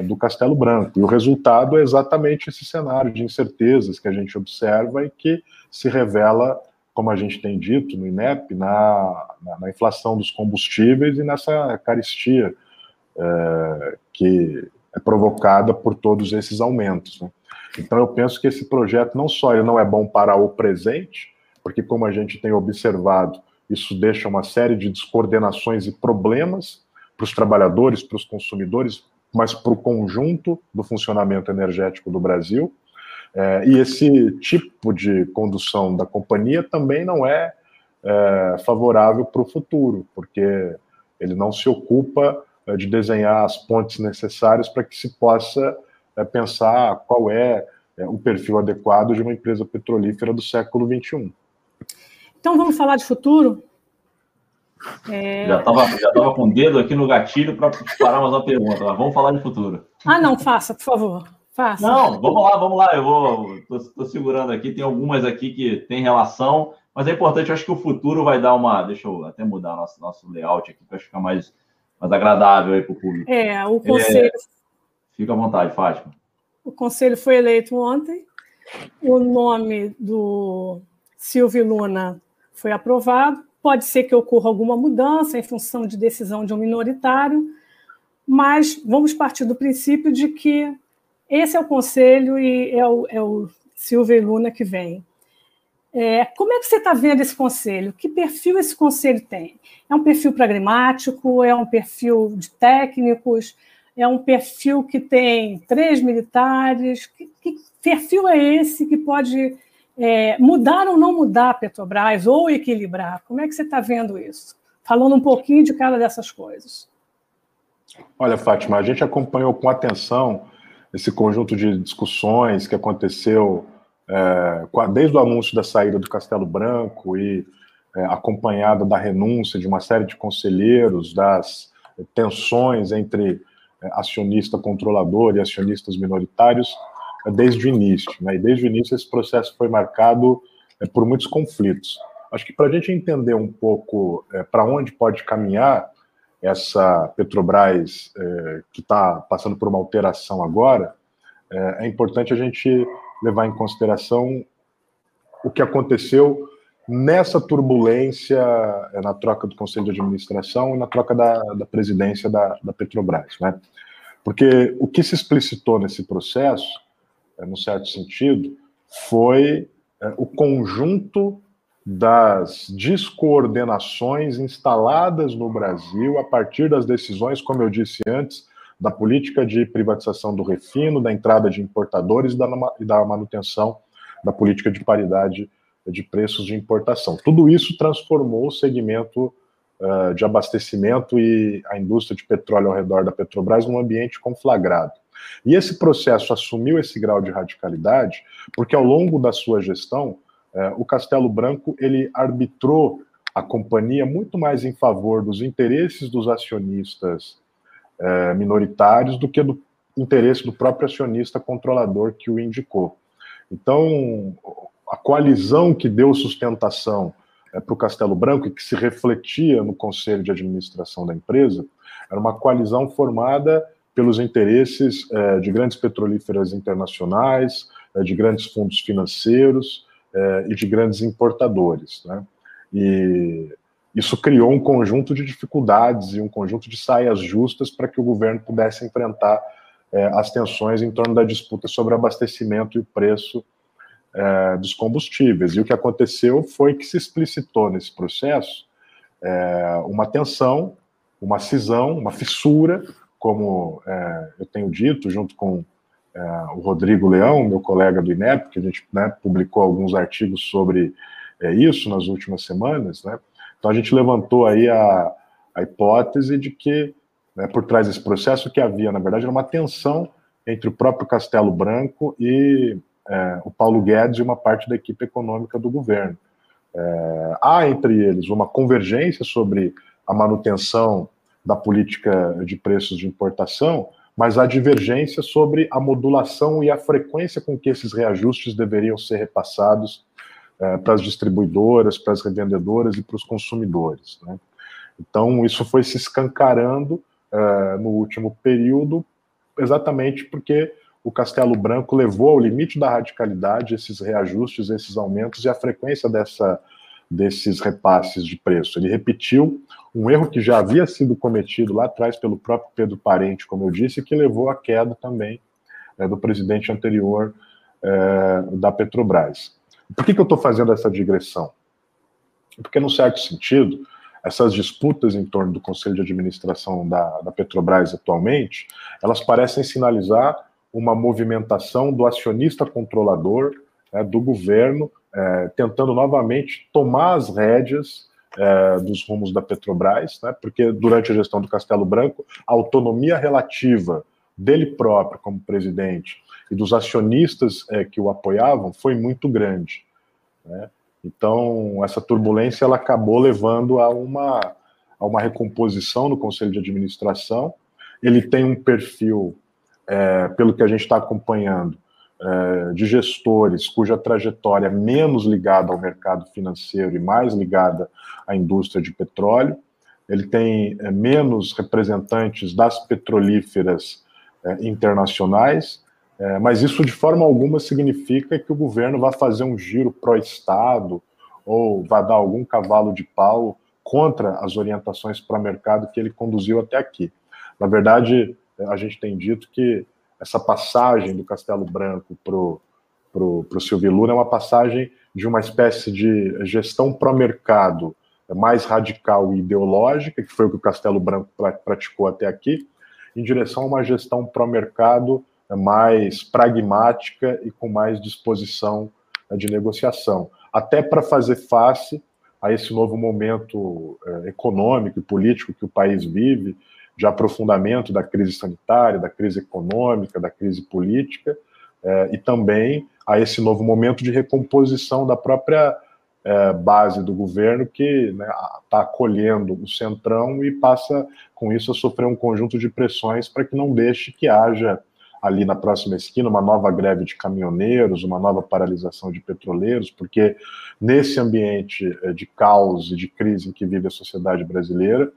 C: do Castelo Branco. E o resultado é exatamente esse cenário de incertezas que a gente observa e que se revela, como a gente tem dito no INEP, na, na, na inflação dos combustíveis e nessa caristia é, que é provocada por todos esses aumentos. Né? Então, eu penso que esse projeto não só ele não é bom para o presente, porque, como a gente tem observado, isso deixa uma série de descoordenações e problemas para os trabalhadores, para os consumidores, mas para o conjunto do funcionamento energético do Brasil. É, e esse tipo de condução da companhia também não é, é favorável para o futuro, porque ele não se ocupa de desenhar as pontes necessárias para que se possa é, pensar qual é, é o perfil adequado de uma empresa petrolífera do século XXI.
B: Então vamos falar de futuro?
A: É... Já estava já tava com o dedo aqui no gatilho para parar mais uma pergunta. Mas vamos falar de futuro.
B: Ah, não, faça, por favor. Faça.
A: Não, vamos lá, vamos lá. Eu vou. Estou segurando aqui, tem algumas aqui que tem relação, mas é importante, eu acho que o futuro vai dar uma. Deixa eu até mudar nosso, nosso layout aqui para ficar mais mais agradável aí para o público.
B: É, o conselho. É,
A: fica à vontade, Fátima.
B: O conselho foi eleito ontem. O nome do Silvio Luna foi aprovado. Pode ser que ocorra alguma mudança em função de decisão de um minoritário, mas vamos partir do princípio de que esse é o conselho e é o, é o Silvio Luna que vem. É, como é que você está vendo esse conselho? Que perfil esse conselho tem? É um perfil pragmático? É um perfil de técnicos? É um perfil que tem três militares? Que, que perfil é esse que pode é, mudar ou não mudar a Petrobras ou equilibrar? Como é que você está vendo isso? Falando um pouquinho de cada dessas coisas.
C: Olha, Fátima, a gente acompanhou com atenção esse conjunto de discussões que aconteceu é, desde o anúncio da saída do Castelo Branco e é, acompanhada da renúncia de uma série de conselheiros, das tensões entre é, acionista controlador e acionistas minoritários, é, desde o início. Né? E desde o início esse processo foi marcado é, por muitos conflitos. Acho que para a gente entender um pouco para onde pode caminhar essa Petrobras que está passando por uma alteração agora, é importante a gente levar em consideração o que aconteceu nessa turbulência é, na troca do Conselho de Administração e na troca da, da presidência da, da, Petrobras. Né? Porque o que se explicitou nesse processo, é, no certo sentido, foi é, o conjunto das descoordenações instaladas no Brasil a partir das decisões, como eu disse antes, da política de privatização do refino, da entrada de importadores e da, manutenção da política de paridade de preços de importação. Tudo isso transformou o segmento uh, de abastecimento e a indústria de petróleo ao redor da Petrobras num ambiente conflagrado. E esse processo assumiu esse grau de radicalidade porque ao longo da sua gestão, é, o Castelo Branco ele arbitrou a companhia muito mais em favor dos interesses dos acionistas é, minoritários do que do interesse do próprio acionista controlador que o indicou. Então, a coalizão que deu sustentação é, para o Castelo Branco e que se refletia no conselho de administração da empresa era uma coalizão formada pelos interesses é, de grandes petrolíferas internacionais, é, de grandes fundos financeiros é, e de grandes importadores. Né? E isso criou um conjunto de dificuldades e um conjunto de saias justas para que o governo pudesse enfrentar é, as tensões em torno da disputa sobre abastecimento e preço é, dos combustíveis. E o que aconteceu foi que se explicitou nesse processo é, uma tensão, uma cisão, uma fissura, como é, eu tenho dito, junto com é, o Rodrigo Leão, meu colega do INEP, que a gente né, publicou alguns artigos sobre é, isso nas últimas semanas. Né? Então a gente levantou aí a, a hipótese de que né, por trás desse processo que havia, na verdade, era uma tensão entre o próprio Castelo Branco e é, o Paulo Guedes e uma parte da equipe econômica do governo. É, há entre eles uma convergência sobre a manutenção da política de preços de importação, mas há divergência sobre a modulação e a frequência com que esses reajustes deveriam ser repassados é, para as distribuidoras, para as revendedoras e para os consumidores. Né? Então, isso foi se escancarando é, no último período, exatamente porque o Castelo Branco levou ao limite da radicalidade esses reajustes, esses aumentos e a frequência dessa, desses repasses de preço. Ele repetiu um erro que já havia sido cometido lá atrás pelo próprio Pedro Parente, como eu disse, que levou à queda também é, do presidente anterior da Petrobras. Por que, que eu estou fazendo essa digressão? Porque, num certo sentido, essas disputas em torno do Conselho de Administração da, da Petrobras atualmente, elas parecem sinalizar uma movimentação do acionista controlador, né, do governo, é, tentando novamente tomar as rédeas é, dos rumos da Petrobras, né, porque durante a gestão do Castelo Branco, a autonomia relativa dele próprio como presidente e dos acionistas é, que o apoiavam foi muito grande. Né? Então, essa turbulência ela acabou levando a uma, a uma recomposição no Conselho de Administração. Ele tem um perfil é, pelo que a gente está acompanhando, é, de gestores cuja trajetória é menos ligada ao mercado financeiro e mais ligada à indústria de petróleo. Ele tem é, menos representantes das petrolíferas é, internacionais, é, mas isso de forma alguma significa que o governo vai fazer um giro pró-Estado ou vai dar algum cavalo de pau contra as orientações para mercado que ele conduziu até aqui. Na verdade, a gente tem dito que essa passagem do Castelo Branco para o Silvio Lula é uma passagem de uma espécie de gestão pró-mercado mais radical e ideológica, que foi o que o Castelo Branco praticou até aqui, em direção a uma gestão pró-mercado mais pragmática e com mais disposição né, de negociação, até para fazer face a esse novo momento eh, econômico e político que o país vive, de aprofundamento da crise sanitária, da crise econômica, da crise política, eh, e também a esse novo momento de recomposição da própria base do governo, que está né, acolhendo o centrão e passa, com isso, a sofrer um conjunto de pressões para que não deixe que haja ali na próxima esquina uma nova greve de caminhoneiros, uma nova paralisação de petroleiros, porque nesse ambiente eh, de caos e de crise em que vive a sociedade brasileira,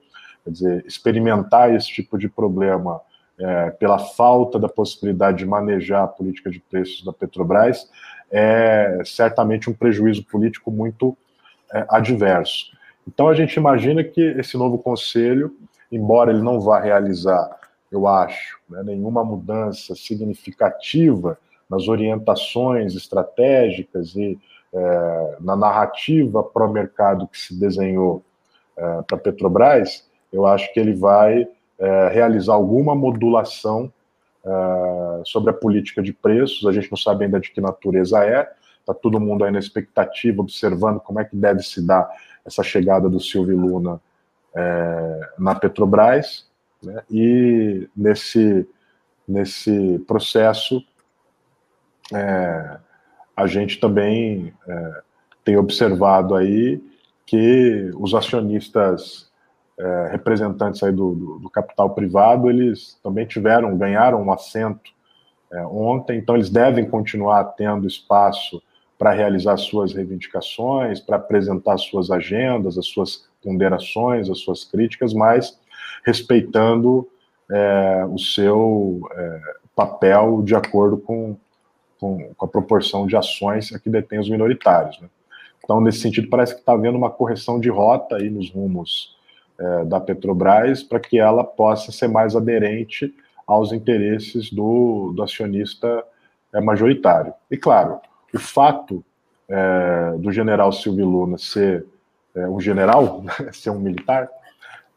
C: Quer dizer, experimentar esse tipo de problema é, pela falta da possibilidade de manejar a política de preços da Petrobras é certamente um prejuízo político muito é, adverso. Então a gente imagina que esse novo conselho, embora ele não vá realizar, eu acho, né, nenhuma mudança significativa nas orientações estratégicas e é, na narrativa pró-mercado que se desenhou é, para Petrobras, eu acho que ele vai é, realizar alguma modulação é, sobre a política de preços. A gente não sabe ainda de que natureza é. Está todo mundo aí na expectativa, observando como é que deve se dar essa chegada do Silvio Luna é, na Petrobras. Né? E nesse, nesse processo, é, a gente também é, tem observado aí que os acionistas é, representantes aí do, do, do, capital privado, eles também tiveram, ganharam um assento é, ontem, então eles devem continuar tendo espaço para realizar suas reivindicações, para apresentar suas agendas, as suas ponderações, as suas críticas, mas respeitando é, o seu é, papel de acordo com, com, com, a proporção de ações a que detém os minoritários. Né? Então, nesse sentido, parece que está havendo uma correção de rota aí nos rumos é, da Petrobras para que ela possa ser mais aderente aos interesses do, do acionista é, majoritário. E, claro, o fato é, do general Silvio Luna ser é, um general, ser um militar,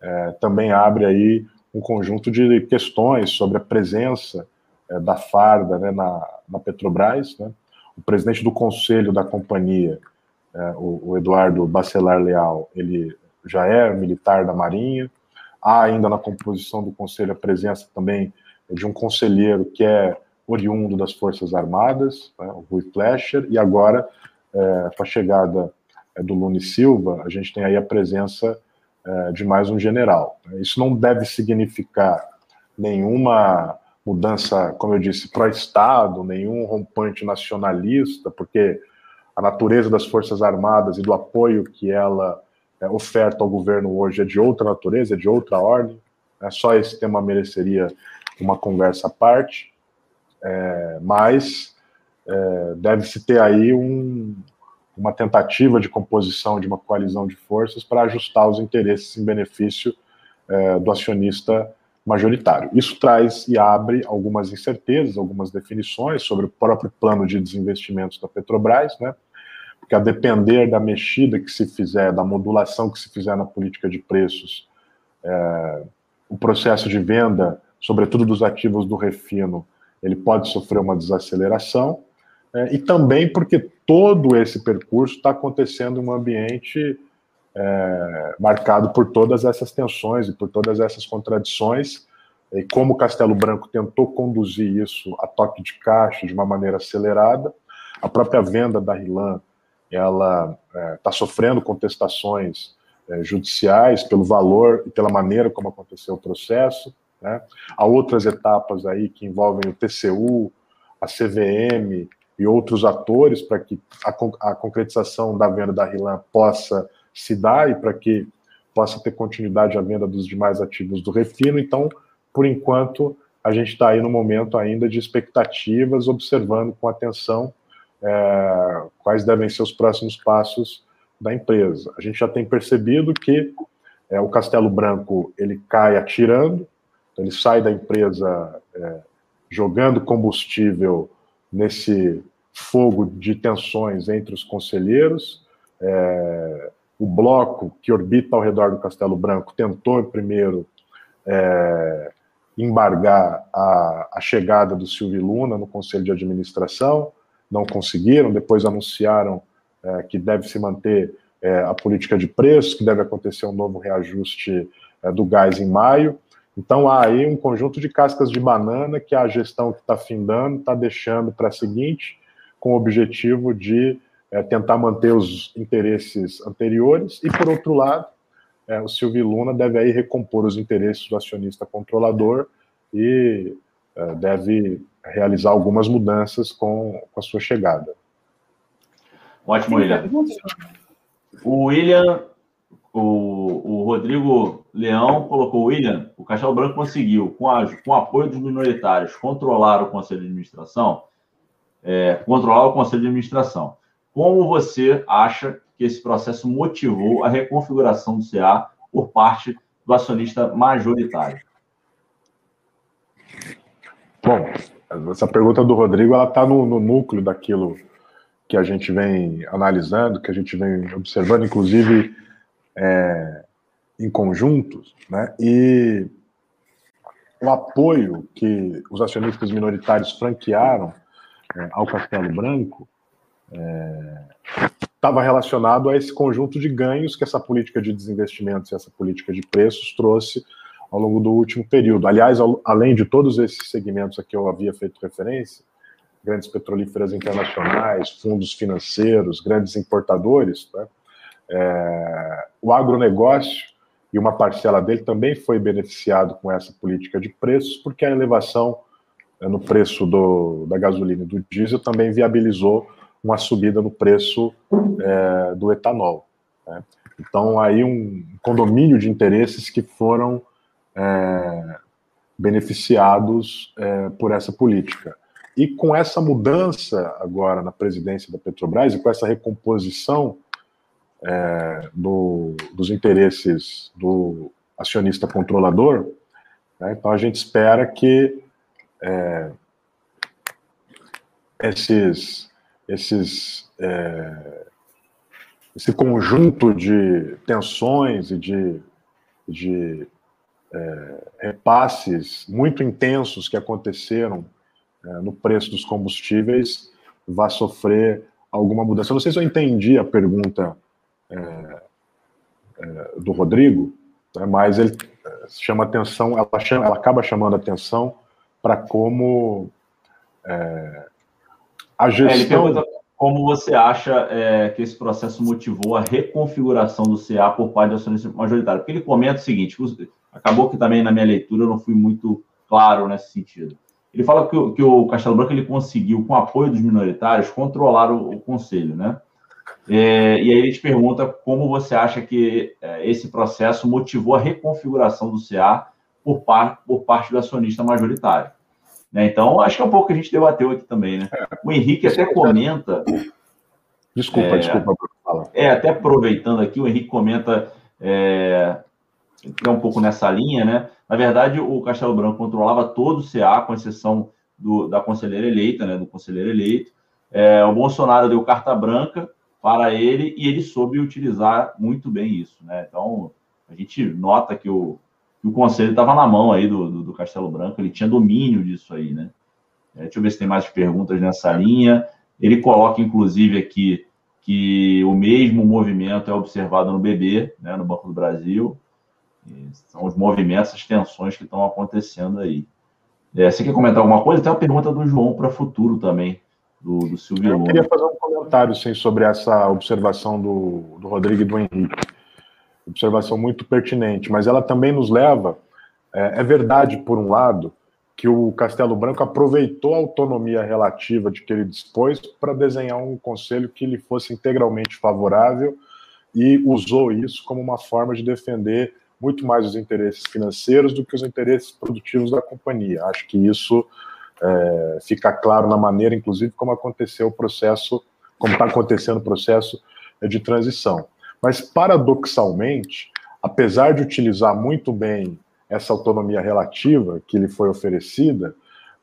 C: é, também abre aí um conjunto de questões sobre a presença é, da farda né, na, na, Petrobras. Né? O presidente do conselho da companhia, é, o, o, Eduardo Bacelar Leal, ele já é militar da Marinha. Há ainda na composição do conselho a presença também de um conselheiro que é oriundo das Forças Armadas, né, o Rui Fleischer, e agora, é, com a chegada é, do Lune Silva, a gente tem aí a presença de mais um general. Isso não deve significar nenhuma mudança, como eu disse, pró-Estado, nenhum rompante nacionalista, porque a natureza das Forças Armadas e do apoio que ela é, oferta ao governo hoje é de outra natureza, é de outra ordem. É, só esse tema mereceria uma conversa à parte é, mas é, deve-se ter aí um, uma tentativa de composição de uma coalizão de forças para ajustar os interesses em benefício é, do acionista majoritário. Isso traz e abre algumas incertezas, algumas definições sobre o próprio plano de desinvestimentos da Petrobras, né? Porque a depender da mexida que se fizer, da modulação que se fizer na política de preços, é, o processo de venda, sobretudo dos ativos do refino, ele pode sofrer uma desaceleração, é, e também porque todo esse percurso está acontecendo em um ambiente é, marcado por todas essas tensões e por todas essas contradições, e como Castelo Branco tentou conduzir isso a toque de caixa de uma maneira acelerada, a própria venda da Rilan ela está é, sofrendo contestações é, judiciais pelo valor e pela maneira como aconteceu o processo. Né? Há outras etapas aí que envolvem o TCU, a CVM e outros atores para que a, a, concretização da venda da RILAN possa se dar e para que possa ter continuidade a venda dos demais ativos do Refino. Então, por enquanto, a gente está aí no momento ainda de expectativas, observando com atenção é, quais devem ser os próximos passos da empresa. A gente já tem percebido que é, o Castelo Branco ele cai atirando, ele sai da empresa é, jogando combustível nesse fogo de tensões entre os conselheiros. É, o bloco que orbita ao redor do Castelo Branco tentou primeiro é, embargar a, a, chegada do Silvio Luna no Conselho de Administração, não conseguiram, depois anunciaram é, que deve se manter é, a política de preços, que deve acontecer um novo reajuste é, do gás em maio. Então há aí um conjunto de cascas de banana que a gestão que está findando está deixando para a seguinte, com o objetivo de é, tentar manter os interesses anteriores, e por outro lado, é, o Silvio Luna deve aí recompor os interesses do acionista controlador e é, deve realizar algumas mudanças com, com a sua chegada.
A: Ótimo, William. O William o, o Rodrigo Leão colocou, William, o Castelo Branco conseguiu, com, a, com o apoio dos minoritários, controlar o Conselho de Administração, é, controlar o Conselho de Administração. Como você acha que esse processo motivou a reconfiguração do CA por parte do acionista majoritário?
C: Bom, essa pergunta do Rodrigo ela está no, no núcleo daquilo que a gente vem analisando, que a gente vem observando, inclusive é, em conjuntos, né? E o apoio que os acionistas minoritários franquearam é, ao Castelo Branco estava é, relacionado a esse conjunto de ganhos que essa política de desinvestimentos e essa política de preços trouxe ao longo do último período. Aliás, ao, além de todos esses segmentos a que eu havia feito referência, grandes petrolíferas internacionais, fundos financeiros, grandes importadores, né? é, o agronegócio e uma parcela dele também foi beneficiado com essa política de preços, porque a elevação é, no preço do, da gasolina e do diesel também viabilizou uma subida no preço é, do etanol. Né? Então, aí um condomínio de interesses que foram é, beneficiados é, por essa política. E com essa mudança agora na presidência da Petrobras e com essa recomposição é, do, dos interesses do acionista controlador, né, então a gente espera que é, esses, esses é, esse conjunto de tensões e de, de é, repasses muito intensos que aconteceram é, no preço dos combustíveis vá sofrer alguma mudança. Eu não sei se eu entendi a pergunta é, é, do Rodrigo, né, mas ele é, chama atenção, ela, chama, ela acaba chamando atenção para como é, a gestão.
A: ele pergunta como você acha que esse processo motivou a reconfiguração do CA por parte do acionista majoritário? Porque ele comenta o seguinte: acabou que também na minha leitura eu não fui muito claro nesse sentido. Ele fala que, que o Castelo Branco ele conseguiu, com o apoio dos minoritários, controlar o, o conselho, né? É, e aí ele te pergunta como você acha que é, esse processo motivou a reconfiguração do CA por, par, por parte do acionista majoritário. Né? Então, acho que é um pouco que a gente debateu aqui também, né? O Henrique até comenta.
C: Desculpa, é, desculpa.
A: É, até aproveitando aqui, o Henrique comenta é, é um pouco nessa linha, né? Na verdade, o Castelo Branco controlava todo o CA, com exceção do, da conselheira eleita, né? Do conselheiro eleito. É, o Bolsonaro deu carta branca para ele e ele soube utilizar muito bem isso, né? Então, a gente nota que o, que o conselho estava na mão aí do, do, do, Castelo Branco, ele tinha domínio disso aí, né? É, deixa eu ver se tem mais perguntas nessa linha. Ele coloca, inclusive, aqui que o mesmo movimento é observado no BB, né, no Banco do Brasil, são os movimentos, as tensões que estão acontecendo aí. É, você quer comentar alguma coisa? Tem uma pergunta do João para futuro também, do, do Silvio
C: Eu queria fazer um comentário sim, sobre essa observação do, do Rodrigo e do Henrique. Observação muito pertinente, mas ela também nos leva. É, é verdade, por um lado, que o Castelo Branco aproveitou a autonomia relativa de que ele dispôs para desenhar um conselho que lhe fosse integralmente favorável e usou isso como uma forma de defender muito mais os interesses financeiros do que os interesses produtivos da companhia. Acho que isso é, fica claro na maneira, inclusive, como aconteceu o processo, como está acontecendo o processo de transição. Mas, paradoxalmente, apesar de utilizar muito bem essa autonomia relativa que lhe foi oferecida,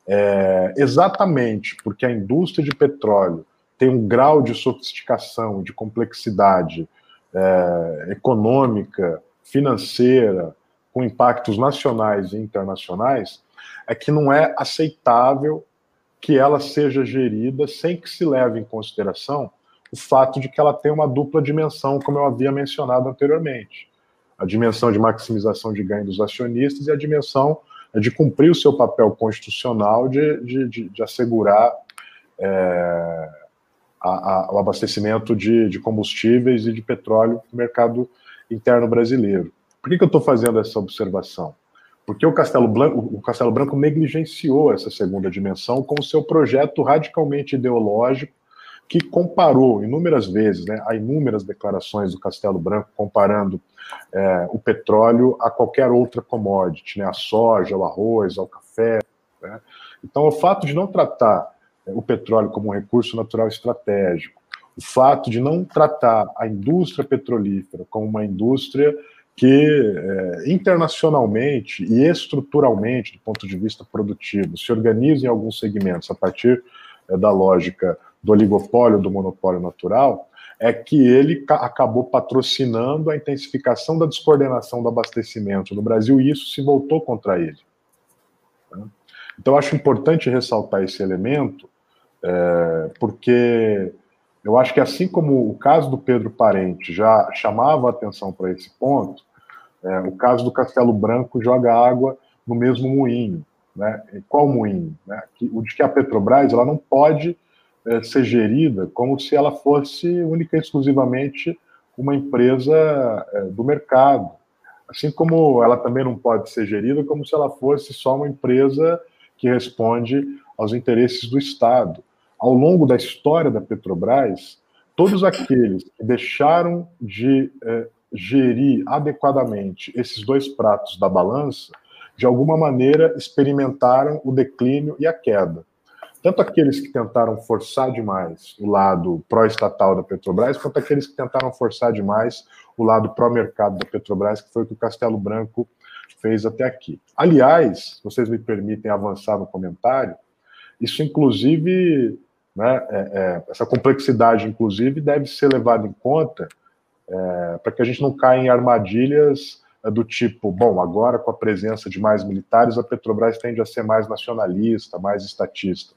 C: é, exatamente porque a indústria de petróleo tem um grau de sofisticação, de complexidade é, econômica, financeira, com impactos nacionais e internacionais, é que não é aceitável que ela seja gerida sem que se leve em consideração o fato de que ela tem uma dupla dimensão, como eu havia mencionado anteriormente. A dimensão de maximização de ganho dos acionistas e a dimensão de cumprir o seu papel constitucional de, de, de, de assegurar é, a, a, o abastecimento de, de combustíveis e de petróleo no mercado interno brasileiro. Por que, que eu estou fazendo essa observação? Porque o Castelo, Branco, o Castelo Branco negligenciou essa segunda dimensão com o seu projeto radicalmente ideológico, que comparou inúmeras vezes, né, há inúmeras declarações do Castelo Branco comparando é, o petróleo a qualquer outra commodity, né, a soja, o arroz, ao café. Né? Então, o fato de não tratar é, o petróleo como um recurso natural estratégico, o fato de não tratar a indústria petrolífera como uma indústria que é, internacionalmente e estruturalmente, do ponto de vista produtivo, se organiza em alguns segmentos a partir é, da lógica do oligopólio, do monopólio natural, é que ele acabou patrocinando a intensificação da descoordenação do abastecimento no Brasil e isso se voltou contra ele. Né? Então, acho importante ressaltar esse elemento, é, porque eu acho que assim como o caso do Pedro Parente já chamava atenção para esse ponto, É, o caso do Castelo Branco joga água no mesmo moinho. Né? Qual moinho? Né? O de que a Petrobras ela não pode é, ser gerida como se ela fosse única e exclusivamente uma empresa é, do mercado. Assim como ela também não pode ser gerida como se ela fosse só uma empresa que responde aos interesses do Estado. Ao longo da história da Petrobras, todos aqueles que deixaram de é, gerir adequadamente esses dois pratos da balança, de alguma maneira experimentaram o declínio e a queda. Tanto aqueles que tentaram forçar demais o lado pró-estatal da Petrobras, quanto aqueles que tentaram forçar demais o lado pró-mercado da Petrobras, que foi o que o Castelo Branco fez até aqui. Aliás, vocês me permitem avançar no comentário, isso inclusive, né, é, é, essa complexidade inclusive deve ser levada em conta é, para que a gente não caia em armadilhas é, do tipo, bom, agora com a presença de mais militares, a Petrobras tende a ser mais nacionalista, mais estatista.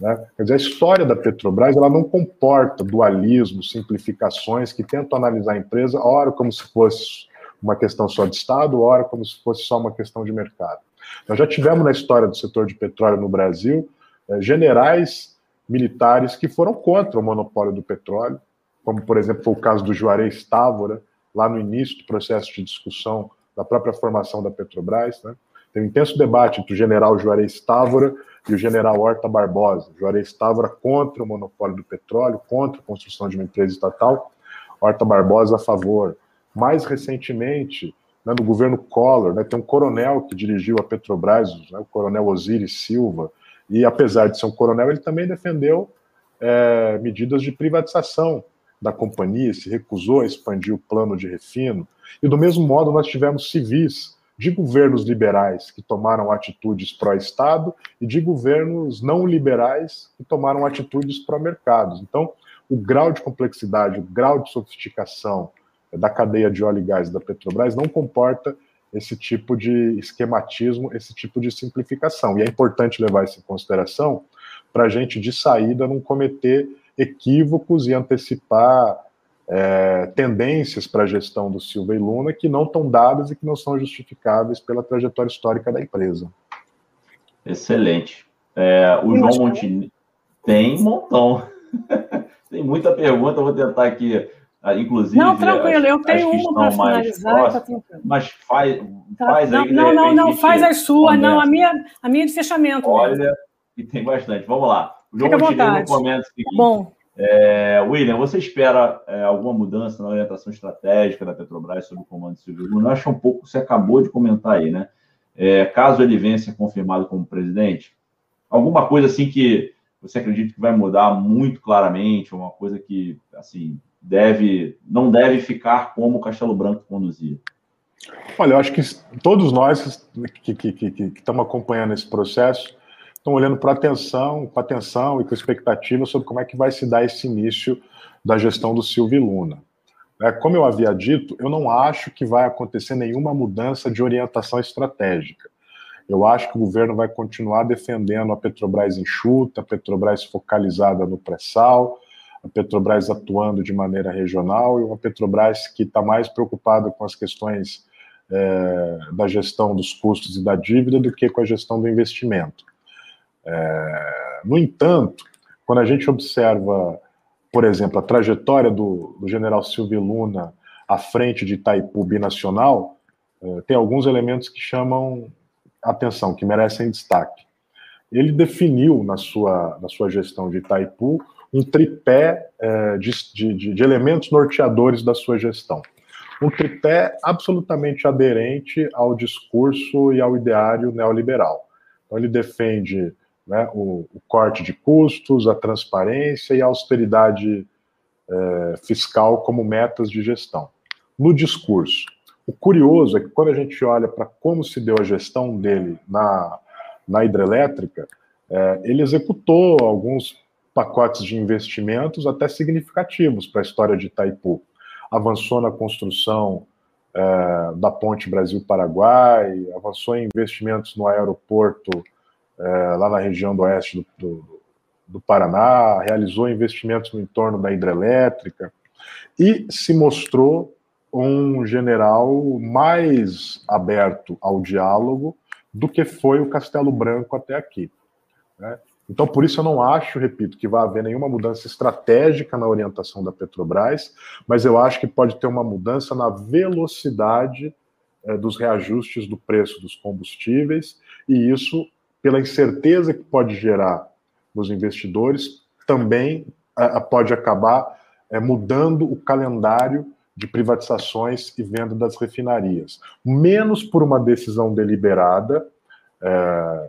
C: Né? Quer dizer, a história da Petrobras ela não comporta dualismo, simplificações que tentam analisar a empresa, ora como se fosse uma questão só de Estado, ora como se fosse só uma questão de mercado. Nós já tivemos na história do setor de petróleo no Brasil eh, generais militares que foram contra o monopólio do petróleo, como, por exemplo, foi o caso do Juarez Távora, lá no início do processo de discussão da própria formação da Petrobras. Né? Tem um intenso debate entre o general Juarez Távora e o general Horta Barbosa. Juarez Távora contra o monopólio do petróleo, contra a construção de uma empresa estatal, Horta Barbosa a favor. Mais recentemente, né, no governo Collor, né, tem um coronel que dirigiu a Petrobras, né, o coronel Osiris Silva, e apesar de ser um coronel, ele também defendeu é, medidas de privatização da companhia, se recusou a expandir o plano de refino. E do mesmo modo, nós tivemos civis de governos liberais que tomaram atitudes pró-Estado e de governos não liberais que tomaram atitudes pró-mercados. Então, o grau de complexidade, o grau de sofisticação da cadeia de óleo e gás da Petrobras não comporta esse tipo de esquematismo, esse tipo de simplificação. E é importante levar isso em consideração para a gente, de saída, não cometer equívocos e antecipar é, tendências para a gestão do Silva e Luna que não estão dadas e que não são justificáveis pela trajetória histórica da empresa.
A: Excelente. É, o João Montenegro tem um montão. tem muita pergunta, vou tentar aqui, inclusive.
B: Não, tranquilo, eu tenho uma para finalizar. Tá
A: mas faz, tá. faz
B: não,
A: aí.
B: Não, não, não, faz as suas, não, a minha, a minha de fechamento.
A: Olha, mesmo. e tem bastante. Vamos lá.
B: O João Montenegro comenta o seguinte. Bom.
A: É, William, você espera é, alguma mudança na orientação estratégica da Petrobras sobre o comando civil? Eu acho um pouco, você acabou de comentar aí, né? É, caso ele venha ser confirmado como presidente, alguma coisa assim que você acredita que vai mudar muito claramente, uma coisa que, assim, deve, não deve ficar como o Castelo Branco conduzia?
C: Olha, eu acho que todos nós que, que, que, que estamos acompanhando esse processo estão olhando para atenção, com atenção e com expectativa sobre como é que vai se dar esse início da gestão do Silvio Luna. É, como eu havia dito, eu não acho que vai acontecer nenhuma mudança de orientação estratégica. Eu acho que o governo vai continuar defendendo a Petrobras enxuta, a Petrobras focalizada no pré-sal, a Petrobras atuando de maneira regional e uma Petrobras que está mais preocupada com as questões é, da gestão dos custos e da dívida do que com a gestão do investimento. É, no entanto, quando a gente observa, por exemplo, a trajetória do, do general Silvio Luna à frente de Itaipu binacional, é, tem alguns elementos que chamam atenção, que merecem destaque. Ele definiu na sua, na sua gestão de Itaipu um tripé é, de, de, de elementos norteadores da sua gestão um tripé absolutamente aderente ao discurso e ao ideário neoliberal. Então, ele defende né, o, o, corte de custos, a transparência e a austeridade é, fiscal como metas de gestão. No discurso, o curioso é que quando a gente olha para como se deu a gestão dele na, na hidrelétrica, é, ele executou alguns pacotes de investimentos até significativos para a história de Itaipu. Avançou na construção é, da ponte Brasil-Paraguai, avançou em investimentos no aeroporto é, lá na região do oeste do, do, do, Paraná, realizou investimentos no entorno da hidrelétrica e se mostrou um general mais aberto ao diálogo do que foi o Castelo Branco até aqui. Né? Então, por isso eu não acho, repito, que vai haver nenhuma mudança estratégica na orientação da Petrobras, mas eu acho que pode ter uma mudança na velocidade eh, dos reajustes do preço dos combustíveis, e isso, pela incerteza que pode gerar nos investidores, também eh, pode acabar eh, mudando o calendário de privatizações e venda das refinarias. Menos por uma decisão deliberada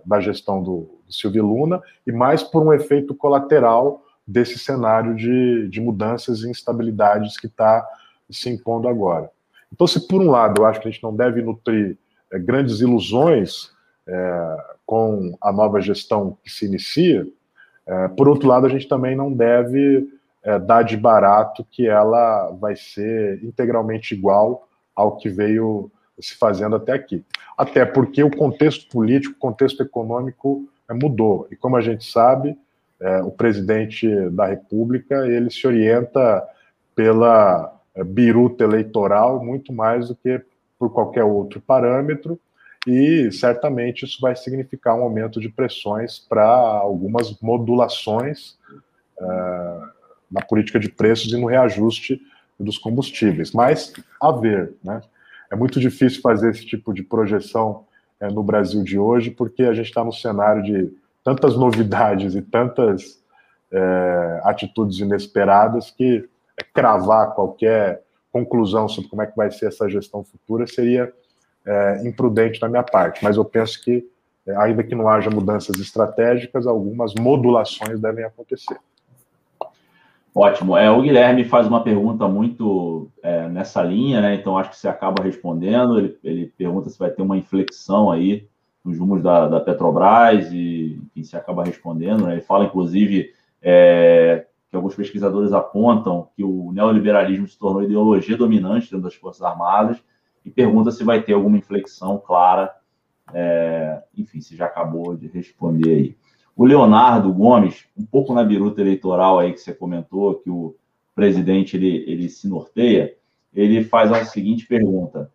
C: da gestão do Silvio Luna e mais por um efeito colateral desse cenário de, de mudanças e instabilidades que está se impondo agora. Então, se por um lado eu acho que a gente não deve nutrir é, grandes ilusões é, com a nova gestão que se inicia, é, por outro lado, a gente também não deve dar de barato que ela vai ser integralmente igual ao que veio se fazendo até aqui. Até porque o contexto político, o contexto econômico mudou. E como a gente sabe, é, o presidente da República ele se orienta pela é, biruta eleitoral muito mais do que por qualquer outro parâmetro. E certamente isso vai significar um aumento de pressões para algumas modulações uh, na política de preços e no reajuste dos combustíveis. Mas a ver, né? É muito difícil fazer esse tipo de projeção é, no Brasil de hoje, porque a gente está no cenário de tantas novidades e tantas é, atitudes inesperadas que é, cravar qualquer conclusão sobre como é que vai ser essa gestão futura seria é, imprudente da minha parte. Mas eu penso que, é, ainda que não haja mudanças estratégicas, algumas modulações devem acontecer.
A: Ótimo. É, o Guilherme faz uma pergunta muito é, nessa linha, né? Então acho que você acaba respondendo. Ele, ele pergunta se vai ter uma inflexão aí nos rumos da, da Petrobras e se acaba respondendo. Né? Ele fala, inclusive, é, que alguns pesquisadores apontam que o neoliberalismo se tornou ideologia dominante dentro das Forças Armadas e pergunta se vai ter alguma inflexão clara. É, enfim, se já acabou de responder aí. O Leonardo Gomes, um pouco na biruta eleitoral aí que você comentou, que o presidente ele, ele se norteia, ele faz a seguinte pergunta: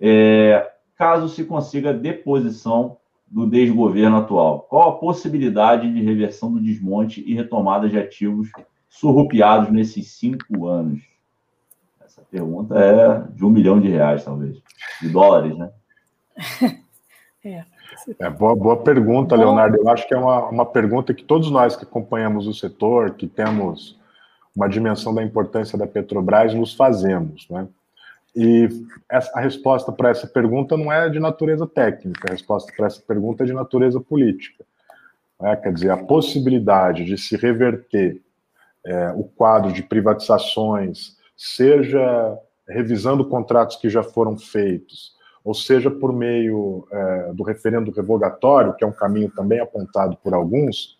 A: é, caso se consiga deposição do desgoverno atual, qual a possibilidade de reversão do desmonte e retomada de ativos surrupiados nesses cinco anos? Essa pergunta é de um milhão de reais, talvez, de dólares, né?
C: É. É, boa, boa pergunta, Leonardo. Eu acho que é uma, uma pergunta que todos nós que acompanhamos o setor, que temos uma dimensão da importância da Petrobras, nos fazemos. Né? E essa, a resposta para essa pergunta não é de natureza técnica, a resposta para essa pergunta é de natureza política. Né? Quer dizer, a possibilidade de se reverter é, o quadro de privatizações, seja revisando contratos que já foram feitos, ou seja por meio é, do referendo revogatório, que é um caminho também apontado por alguns,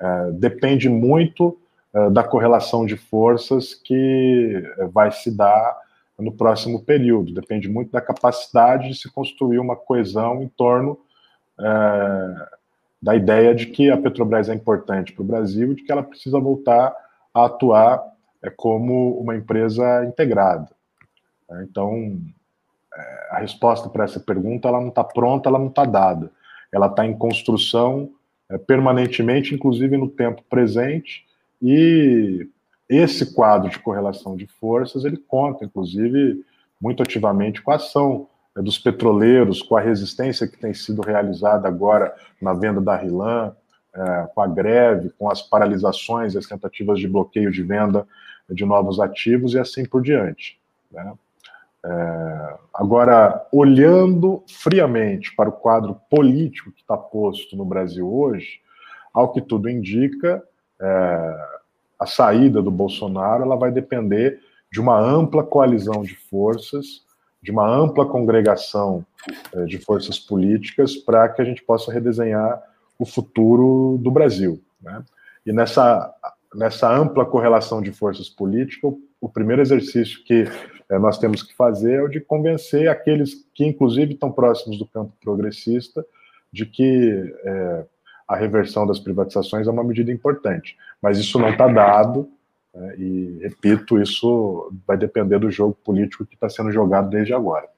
C: é, depende muito é, da correlação de forças que vai se dar no próximo período, depende muito da capacidade de se construir uma coesão em torno é, da ideia de que a Petrobras é importante para o Brasil e de que ela precisa voltar a atuar é, como uma empresa integrada. Então, a resposta para essa pergunta ela não está pronta, ela não está dada. Ela está em construção é, permanentemente, inclusive no tempo presente, e esse quadro de correlação de forças ele conta, inclusive, muito ativamente com a ação é, dos petroleiros, com a resistência que tem sido realizada agora na venda da Rilan, é, com a greve, com as paralisações, as tentativas de bloqueio de venda de novos ativos e assim por diante. Né? É, agora, olhando friamente para o quadro político que está posto no Brasil hoje, ao que tudo indica, é, a saída do Bolsonaro ela vai depender de uma ampla coalizão de forças, de uma ampla congregação é, de forças políticas para que a gente possa redesenhar o futuro do Brasil. Né? E nessa, nessa ampla correlação de forças políticas, o primeiro exercício que é, nós temos que fazer é o de convencer aqueles que, inclusive, estão próximos do campo progressista de que é, a reversão das privatizações é uma medida importante. Mas isso não está dado, Né? E, repito, isso vai depender do jogo político que está sendo jogado desde agora.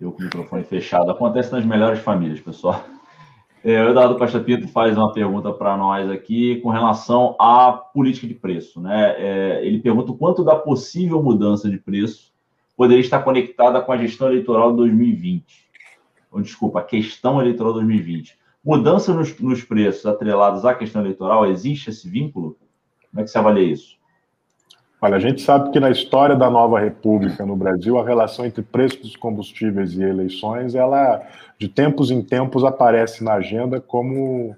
A: Eu com o microfone fechado. Acontece nas melhores famílias, pessoal. É, o Eduardo Costa Pinto faz uma pergunta para nós aqui com relação à política de preço. Né? É, ele pergunta o quanto da possível mudança de preço poderia estar conectada com a gestão eleitoral de 2020. Ou, desculpa, a questão eleitoral de 2020. Mudança nos, nos preços atrelados à questão eleitoral, existe esse vínculo? Como é que você avalia isso?
C: Olha, a gente sabe que na história da nova república no Brasil, a relação entre preço dos combustíveis e eleições, ela de tempos em tempos aparece na agenda como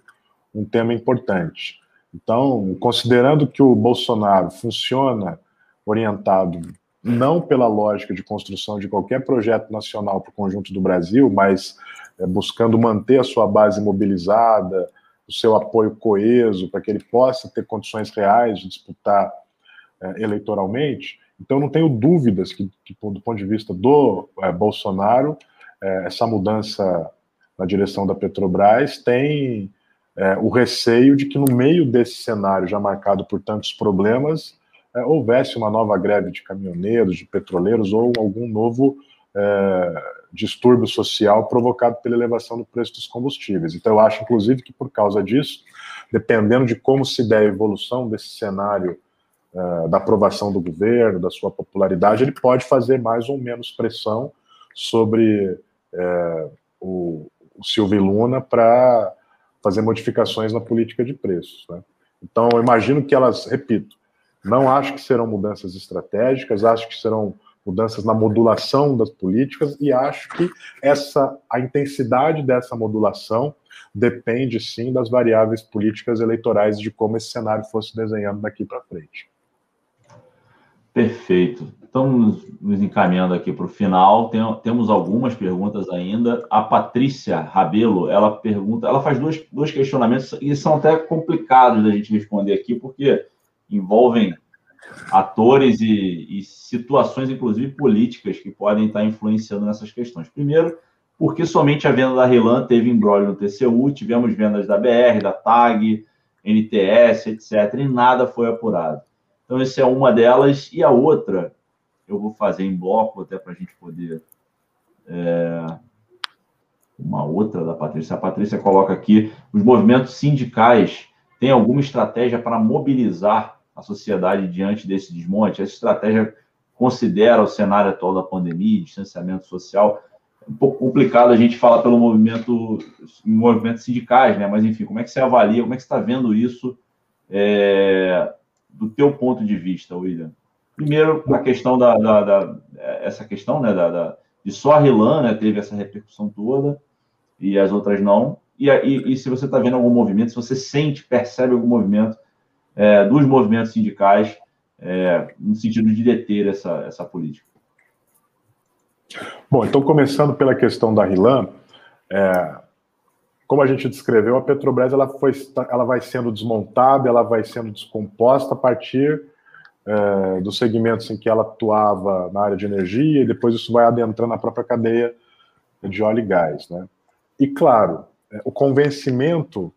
C: um tema importante. Então, considerando que o Bolsonaro funciona orientado não pela lógica de construção de qualquer projeto nacional para o conjunto do Brasil, mas é, buscando manter a sua base mobilizada, o seu apoio coeso, para que ele possa ter condições reais de disputar eleitoralmente. Então, não tenho dúvidas que, que do ponto de vista do é, Bolsonaro, é, essa mudança na direção da Petrobras tem é, o receio de que, no meio desse cenário já marcado por tantos problemas, é, houvesse uma nova greve de caminhoneiros, de petroleiros ou algum novo é, distúrbio social provocado pela elevação do preço dos combustíveis. Então, eu acho, inclusive, que por causa disso, dependendo de como se der a evolução desse cenário uh, da aprovação do governo, da sua popularidade, ele pode fazer mais ou menos pressão sobre uh, o, o Silvio Luna para fazer modificações na política de preços. Né? Então, eu imagino que elas, repito, não acho que serão mudanças estratégicas, acho que serão mudanças na modulação das políticas e acho que essa a intensidade dessa modulação depende sim das variáveis políticas eleitorais de como esse cenário fosse desenhando daqui para frente.
A: Perfeito. Estamos nos encaminhando aqui para o final. Tem, temos algumas perguntas ainda. A Patrícia Rabelo, ela pergunta, ela faz dois, dois questionamentos e são até complicados da gente responder aqui, porque envolvem atores e, e situações, inclusive políticas, que podem estar influenciando nessas questões. Primeiro, porque somente a venda da Relan teve embrólio no TCU, tivemos vendas da BR, da TAG, NTS, etc., e nada foi apurado. Então, essa é uma delas. E a outra, eu vou fazer em bloco, até para a gente poder. É, uma outra da Patrícia. A Patrícia coloca aqui: os movimentos sindicais têm alguma estratégia para mobilizar a sociedade diante desse desmonte? Essa estratégia considera o cenário atual da pandemia, distanciamento social. É um pouco complicado a gente falar pelo movimento, movimentos sindicais, né? Mas enfim, como é que você avalia, como é que você está vendo isso é, do teu ponto de vista, William? Primeiro, a questão da, da, da essa questão, né, da, da, de só a Rilan, né, teve essa repercussão toda e as outras não. E, e, e se você está vendo algum movimento, se você sente, percebe algum movimento é, dos movimentos sindicais é, no sentido de deter essa, essa política.
C: Bom, então começando pela questão da Rilan, é, como a gente descreveu, a Petrobras ela, foi, ela vai sendo desmontada, ela vai sendo descomposta a partir é, dos segmentos em que ela atuava na área de energia, e depois isso vai adentrando na própria cadeia de óleo e gás. Né? E, claro, é, o convencimento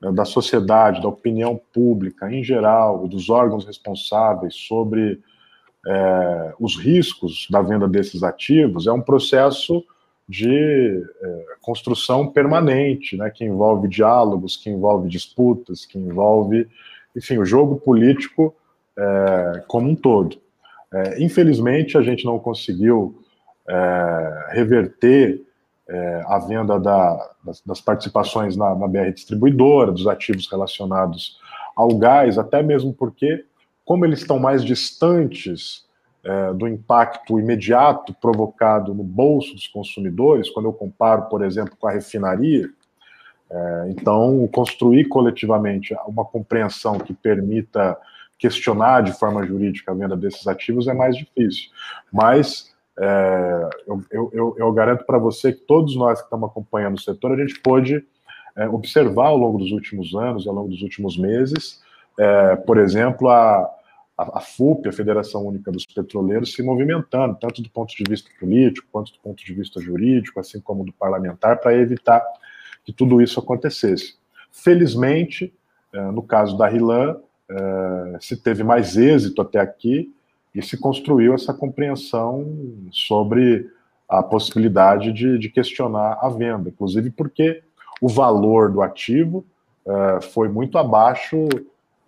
C: né, da sociedade, da opinião pública em geral, dos órgãos responsáveis sobre é, os riscos da venda desses ativos, é um processo de é, construção permanente, né, que envolve diálogos, que envolve disputas, que envolve, enfim, o jogo político é, como um todo. É, infelizmente, a gente não conseguiu é, reverter é, a venda da, das, das, participações na, na BR distribuidora, dos ativos relacionados ao gás, até mesmo porque, como eles estão mais distantes é, do impacto imediato provocado no bolso dos consumidores, quando eu comparo, por exemplo, com a refinaria. É, então, construir coletivamente uma compreensão que permita questionar de forma jurídica a venda desses ativos é mais difícil. Mas é, eu, eu, eu, garanto para você que todos nós que estamos acompanhando o setor, a gente pôde é, observar ao longo dos últimos anos, ao longo dos últimos meses, é, por exemplo, a, a, FUP, a Federação Única dos Petroleiros, se movimentando, tanto do ponto de vista político, quanto do ponto de vista jurídico, assim como do parlamentar, para evitar que tudo isso acontecesse. Felizmente, no caso da RILAN, se teve mais êxito até aqui e se construiu essa compreensão sobre a possibilidade de, de questionar a venda, inclusive porque o valor do ativo uh, foi muito abaixo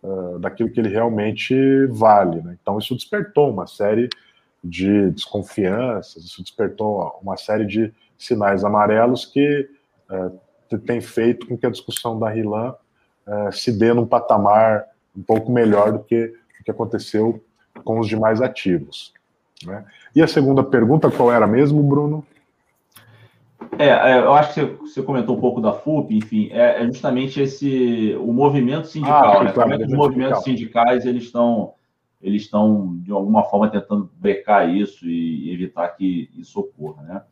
C: uh, daquilo que ele realmente vale. Né? Então, isso despertou uma série de desconfianças, isso despertou uma série de sinais amarelos que uh, tem feito com que a discussão da RILAN se dê num patamar um pouco melhor do que o que aconteceu com os demais ativos. Né? E a segunda pergunta, qual era mesmo, Bruno?
A: É, é eu acho que você, comentou um pouco da FUP, enfim, é, é justamente esse o movimento sindical, ah, né? Claro, os movimentos sindical. sindicais eles estão eles estão de alguma forma tentando brecar isso e evitar que isso ocorra, né?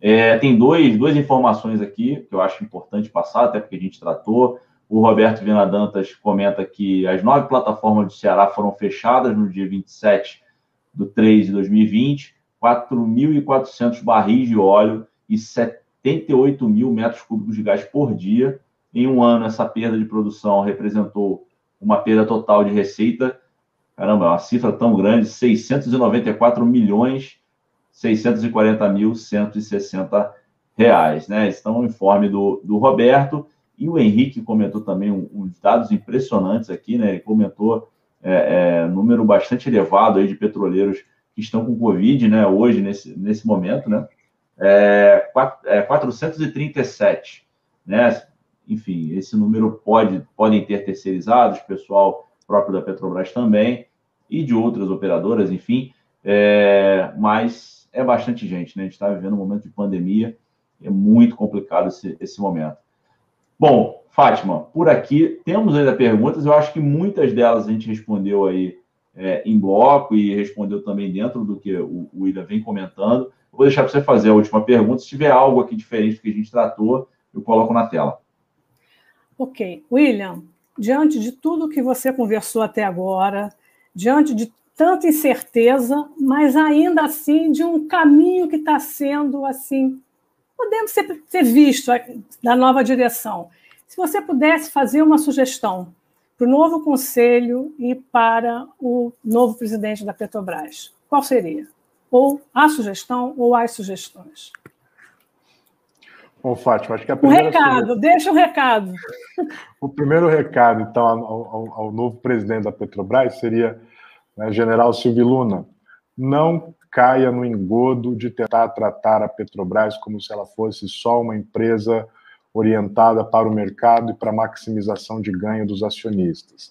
A: É, tem dois, duas informações aqui que eu acho importante passar, até porque a gente tratou. O Roberto Vinadantas comenta que as nove plataformas do Ceará foram fechadas no dia 27 do 3 de 2020, 4.400 barris de óleo 78 mil metros cúbicos de gás por dia. Em um ano, essa perda de produção representou uma perda total de receita, caramba, é uma cifra tão grande, 694 milhões 640 mil 160 reais, né? Estão no informe do, do Roberto e o Henrique comentou também uns dados impressionantes aqui, né? Ele comentou é, é, número bastante elevado aí de petroleiros que estão com Covid, né, hoje, nesse, nesse momento, né, é, 437, é, né, enfim, esse número pode, podem ter terceirizados, pessoal próprio da Petrobras também, e de outras operadoras, enfim, é, mas é bastante gente, né, a gente está vivendo um momento de pandemia, é muito complicado esse, esse momento. Bom, Fátima, por aqui temos ainda perguntas, eu acho que muitas delas a gente respondeu aí é, em bloco e respondeu também dentro do que o, o vem comentando. Vou deixar para você fazer a última pergunta. Se tiver algo aqui diferente do que a gente tratou, eu coloco na tela.
B: Ok. William, diante de tudo que você conversou até agora, diante de tanta incerteza, mas ainda assim de um caminho que está sendo assim, podendo ser, ser visto da nova direção. Se você pudesse fazer uma sugestão para o novo conselho e para o novo presidente da Petrobras, qual seria? Ou a sugestão ou as sugestões?
C: Bom, Fátima, acho que a
B: primeira. O recado, sugestão... deixa o recado.
C: O primeiro recado, então, ao, ao, ao novo presidente da Petrobras seria, né, General Silvio Luna, não caia no engodo de tentar tratar a Petrobras como se ela fosse só uma empresa orientada para o mercado e para a maximização de ganho dos acionistas.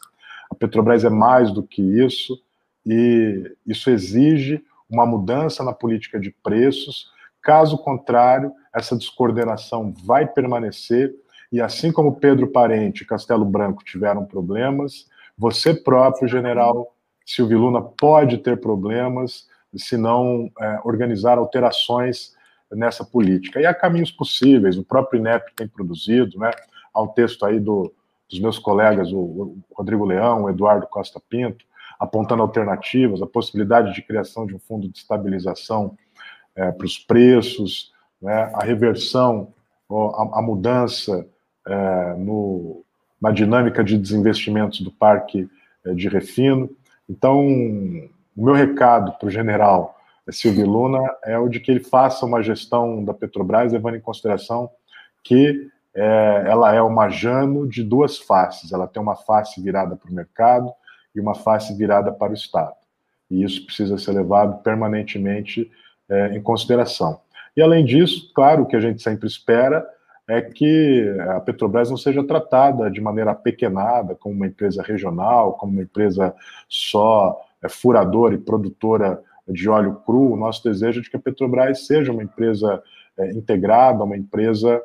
C: A Petrobras é mais do que isso e isso exige uma mudança na política de preços. Caso contrário, essa descoordenação vai permanecer e assim como Pedro Parente e Castelo Branco tiveram problemas, você próprio, general Silvio Luna, pode ter problemas se não é, organizar alterações nessa política. E há caminhos possíveis, o próprio INEP tem produzido, né? Um texto aí do, dos meus colegas, o Rodrigo Leão, o Eduardo Costa Pinto, apontando alternativas, a possibilidade de criação de um fundo de estabilização é, para os preços, né? a reversão, a, a mudança é, no, na dinâmica de desinvestimentos do parque é, de refino. Então, o meu recado para o general Silvio Luna é o de que ele faça uma gestão da Petrobras levando em consideração que é, ela é uma Jano de duas faces. Ela tem uma face virada para o mercado e uma face virada para o Estado. E isso precisa ser levado permanentemente é, em consideração. E além disso, claro, o que a gente sempre espera é que a Petrobras não seja tratada de maneira pequenada como uma empresa regional, como uma empresa só é, furadora e produtora de óleo cru, o nosso desejo é de que a Petrobras seja uma empresa é, integrada, uma empresa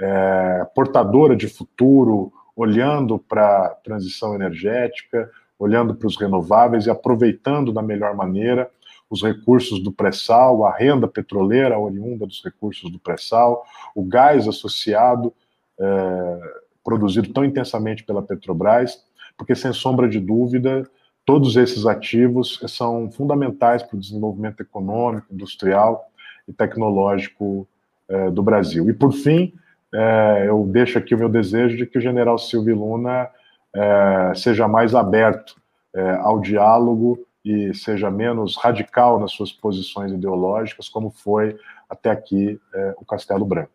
C: é, portadora de futuro, olhando para a transição energética, olhando para os renováveis e aproveitando da melhor maneira os recursos do pré-sal, a renda petroleira oriunda dos recursos do pré-sal, o gás associado, é, produzido tão intensamente pela Petrobras, porque, sem sombra de dúvida, Todos esses ativos são fundamentais para o desenvolvimento econômico, industrial e tecnológico eh, do Brasil. E, por fim, é, eu deixo aqui o meu desejo de que o general Silvio Luna é, seja mais aberto é, ao diálogo e seja menos radical nas suas posições ideológicas, como foi até aqui é, o Castelo Branco.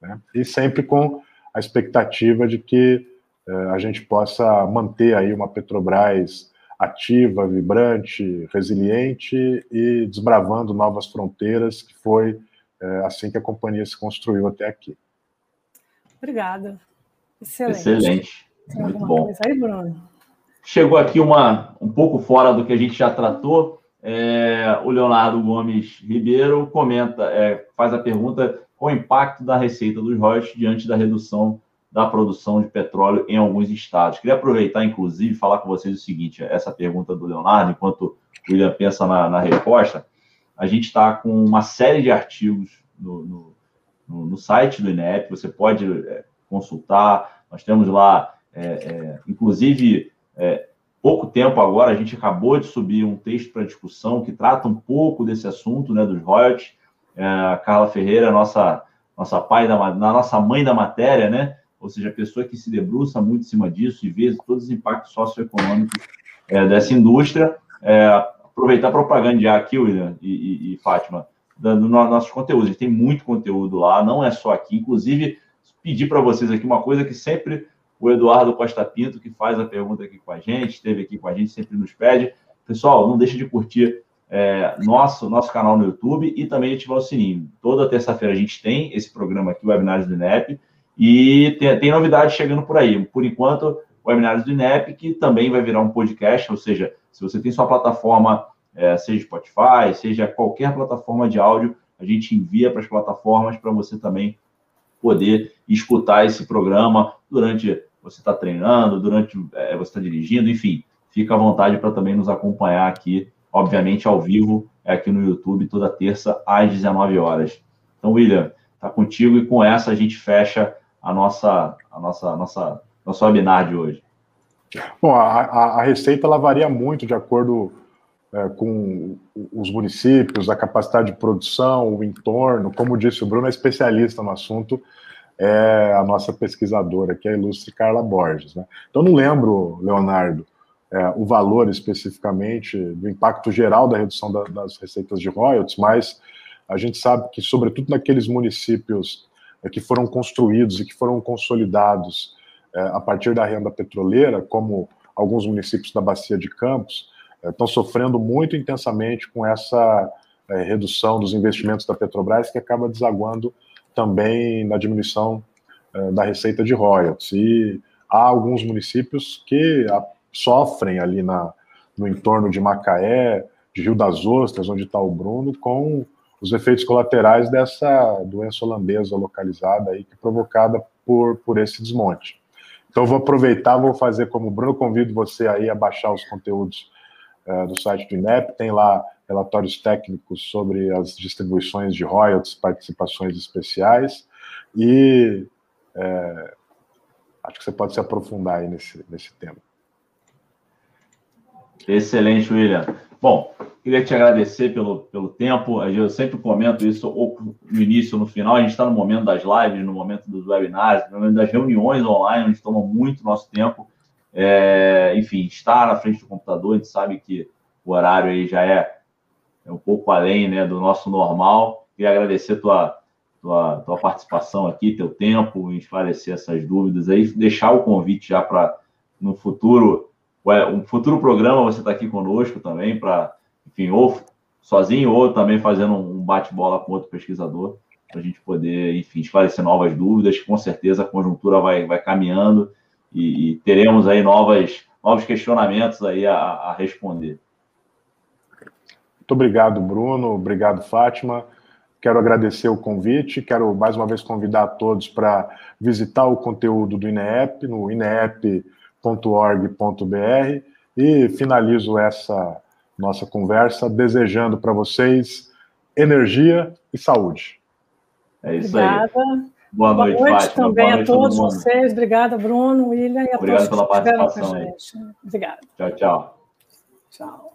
C: Né? E sempre com a expectativa de que é, a gente possa manter aí uma Petrobras ativa, vibrante, resiliente e desbravando novas fronteiras, que foi é, assim que a companhia se construiu até aqui.
B: Obrigada. Excelente.
A: Excelente. Muito bom.
B: Aí, Bruno?
A: Chegou aqui uma um pouco fora do que a gente já tratou. É, o Leonardo Gomes Ribeiro comenta, é, faz a pergunta: qual o impacto da receita dos royalties diante da redução da produção de petróleo em alguns estados? Queria aproveitar, inclusive, falar com vocês o seguinte: essa pergunta do Leonardo, enquanto o William pensa na, na resposta, a gente está com uma série de artigos no, no, no, no site do INEP, você pode é, consultar. Nós temos lá, é, é, inclusive é, pouco tempo agora, a gente acabou de subir um texto para discussão que trata um pouco desse assunto, né, dos royalties. É, a Carla Ferreira, nossa, nossa pai da, na nossa mãe da matéria, né? Ou seja, a pessoa que se debruça muito em cima disso e vê todos os impactos socioeconômicos é, dessa indústria. É, aproveitar para propagandear aqui, William e, e, e Fátima, do, do nossos conteúdos. A gente tem muito conteúdo lá, não é só aqui. Inclusive, pedir para vocês aqui uma coisa que sempre o Eduardo Costa Pinto, que faz a pergunta aqui com a gente, esteve aqui com a gente, sempre nos pede. Pessoal, não deixe de curtir é, nosso, nosso canal no YouTube e também ativar o sininho. Toda terça-feira a gente tem esse programa aqui, Webinários do INEP, e tem, tem novidades chegando por aí. Por enquanto, Webinários do INEP, que também vai virar um podcast, ou seja, se você tem sua plataforma, é, seja Spotify, seja qualquer plataforma de áudio, a gente envia para as plataformas para você também poder escutar esse programa durante você está treinando, durante é, você está dirigindo, enfim, fica à vontade para também nos acompanhar aqui, obviamente ao vivo, é aqui no YouTube, toda terça às 19 horas. Então, William, tá contigo e com essa a gente fecha a nossa, a nossa, a nossa, nosso webinar de hoje.
C: Bom, a, a, a receita ela varia muito de acordo é, com os municípios, a capacidade de produção, o entorno. Como disse o Bruno, é especialista no assunto é a nossa pesquisadora, que é a ilustre Carla Borges. Né? Então, não lembro, Leonardo, é, o valor especificamente do impacto geral da redução da, das receitas de royalties, mas a gente sabe que, sobretudo naqueles municípios é, que foram construídos e que foram consolidados é, a partir da renda petroleira, como alguns municípios da Bacia de Campos, é, estão sofrendo muito intensamente com essa é, redução dos investimentos da Petrobras, que acaba desaguando também na diminuição uh, da receita de royalties. E há alguns municípios que a, sofrem ali na, no entorno de Macaé, de Rio das Ostras, onde está o Bruno, com os efeitos colaterais dessa doença holandesa localizada aí, é provocada por, por esse desmonte. Então, vou aproveitar, vou fazer como o Bruno, convido você aí a baixar os conteúdos uh, do site do INEP, tem lá relatórios técnicos sobre as distribuições de royalties, participações especiais, e é, acho que você pode se aprofundar aí nesse, nesse tema.
A: Excelente, William. Bom, queria te agradecer pelo, pelo tempo. Eu sempre comento isso ou no início ou no final. A gente está no momento das lives, no momento dos webinars, no momento das reuniões online, onde toma muito nosso tempo. É, enfim, estar na frente do computador, a gente sabe que o horário aí já é um pouco além né, do nosso normal. Queria agradecer tua, tua, tua participação aqui, teu tempo, em esclarecer essas dúvidas aí, deixar o convite já para no futuro, um futuro programa você está aqui conosco também, para, enfim, ou sozinho ou também fazendo um bate-bola com outro pesquisador, para a gente poder, enfim, esclarecer novas dúvidas. Com certeza a conjuntura vai, vai caminhando e, e teremos aí novas, novos questionamentos aí a, a responder.
C: Muito obrigado, Bruno. Obrigado, Fátima. Quero agradecer o convite. Quero mais uma vez convidar a todos para visitar o conteúdo do INEP no ineep.org.br e finalizo essa nossa conversa desejando para vocês energia e saúde.
B: É isso Obrigada. aí. Boa noite, Boa noite Fátima. também Boa noite a todos todo vocês. Obrigada, Bruno, William e a
A: Obrigado todos pela participação. Obrigada.
B: Tchau, tchau. Tchau.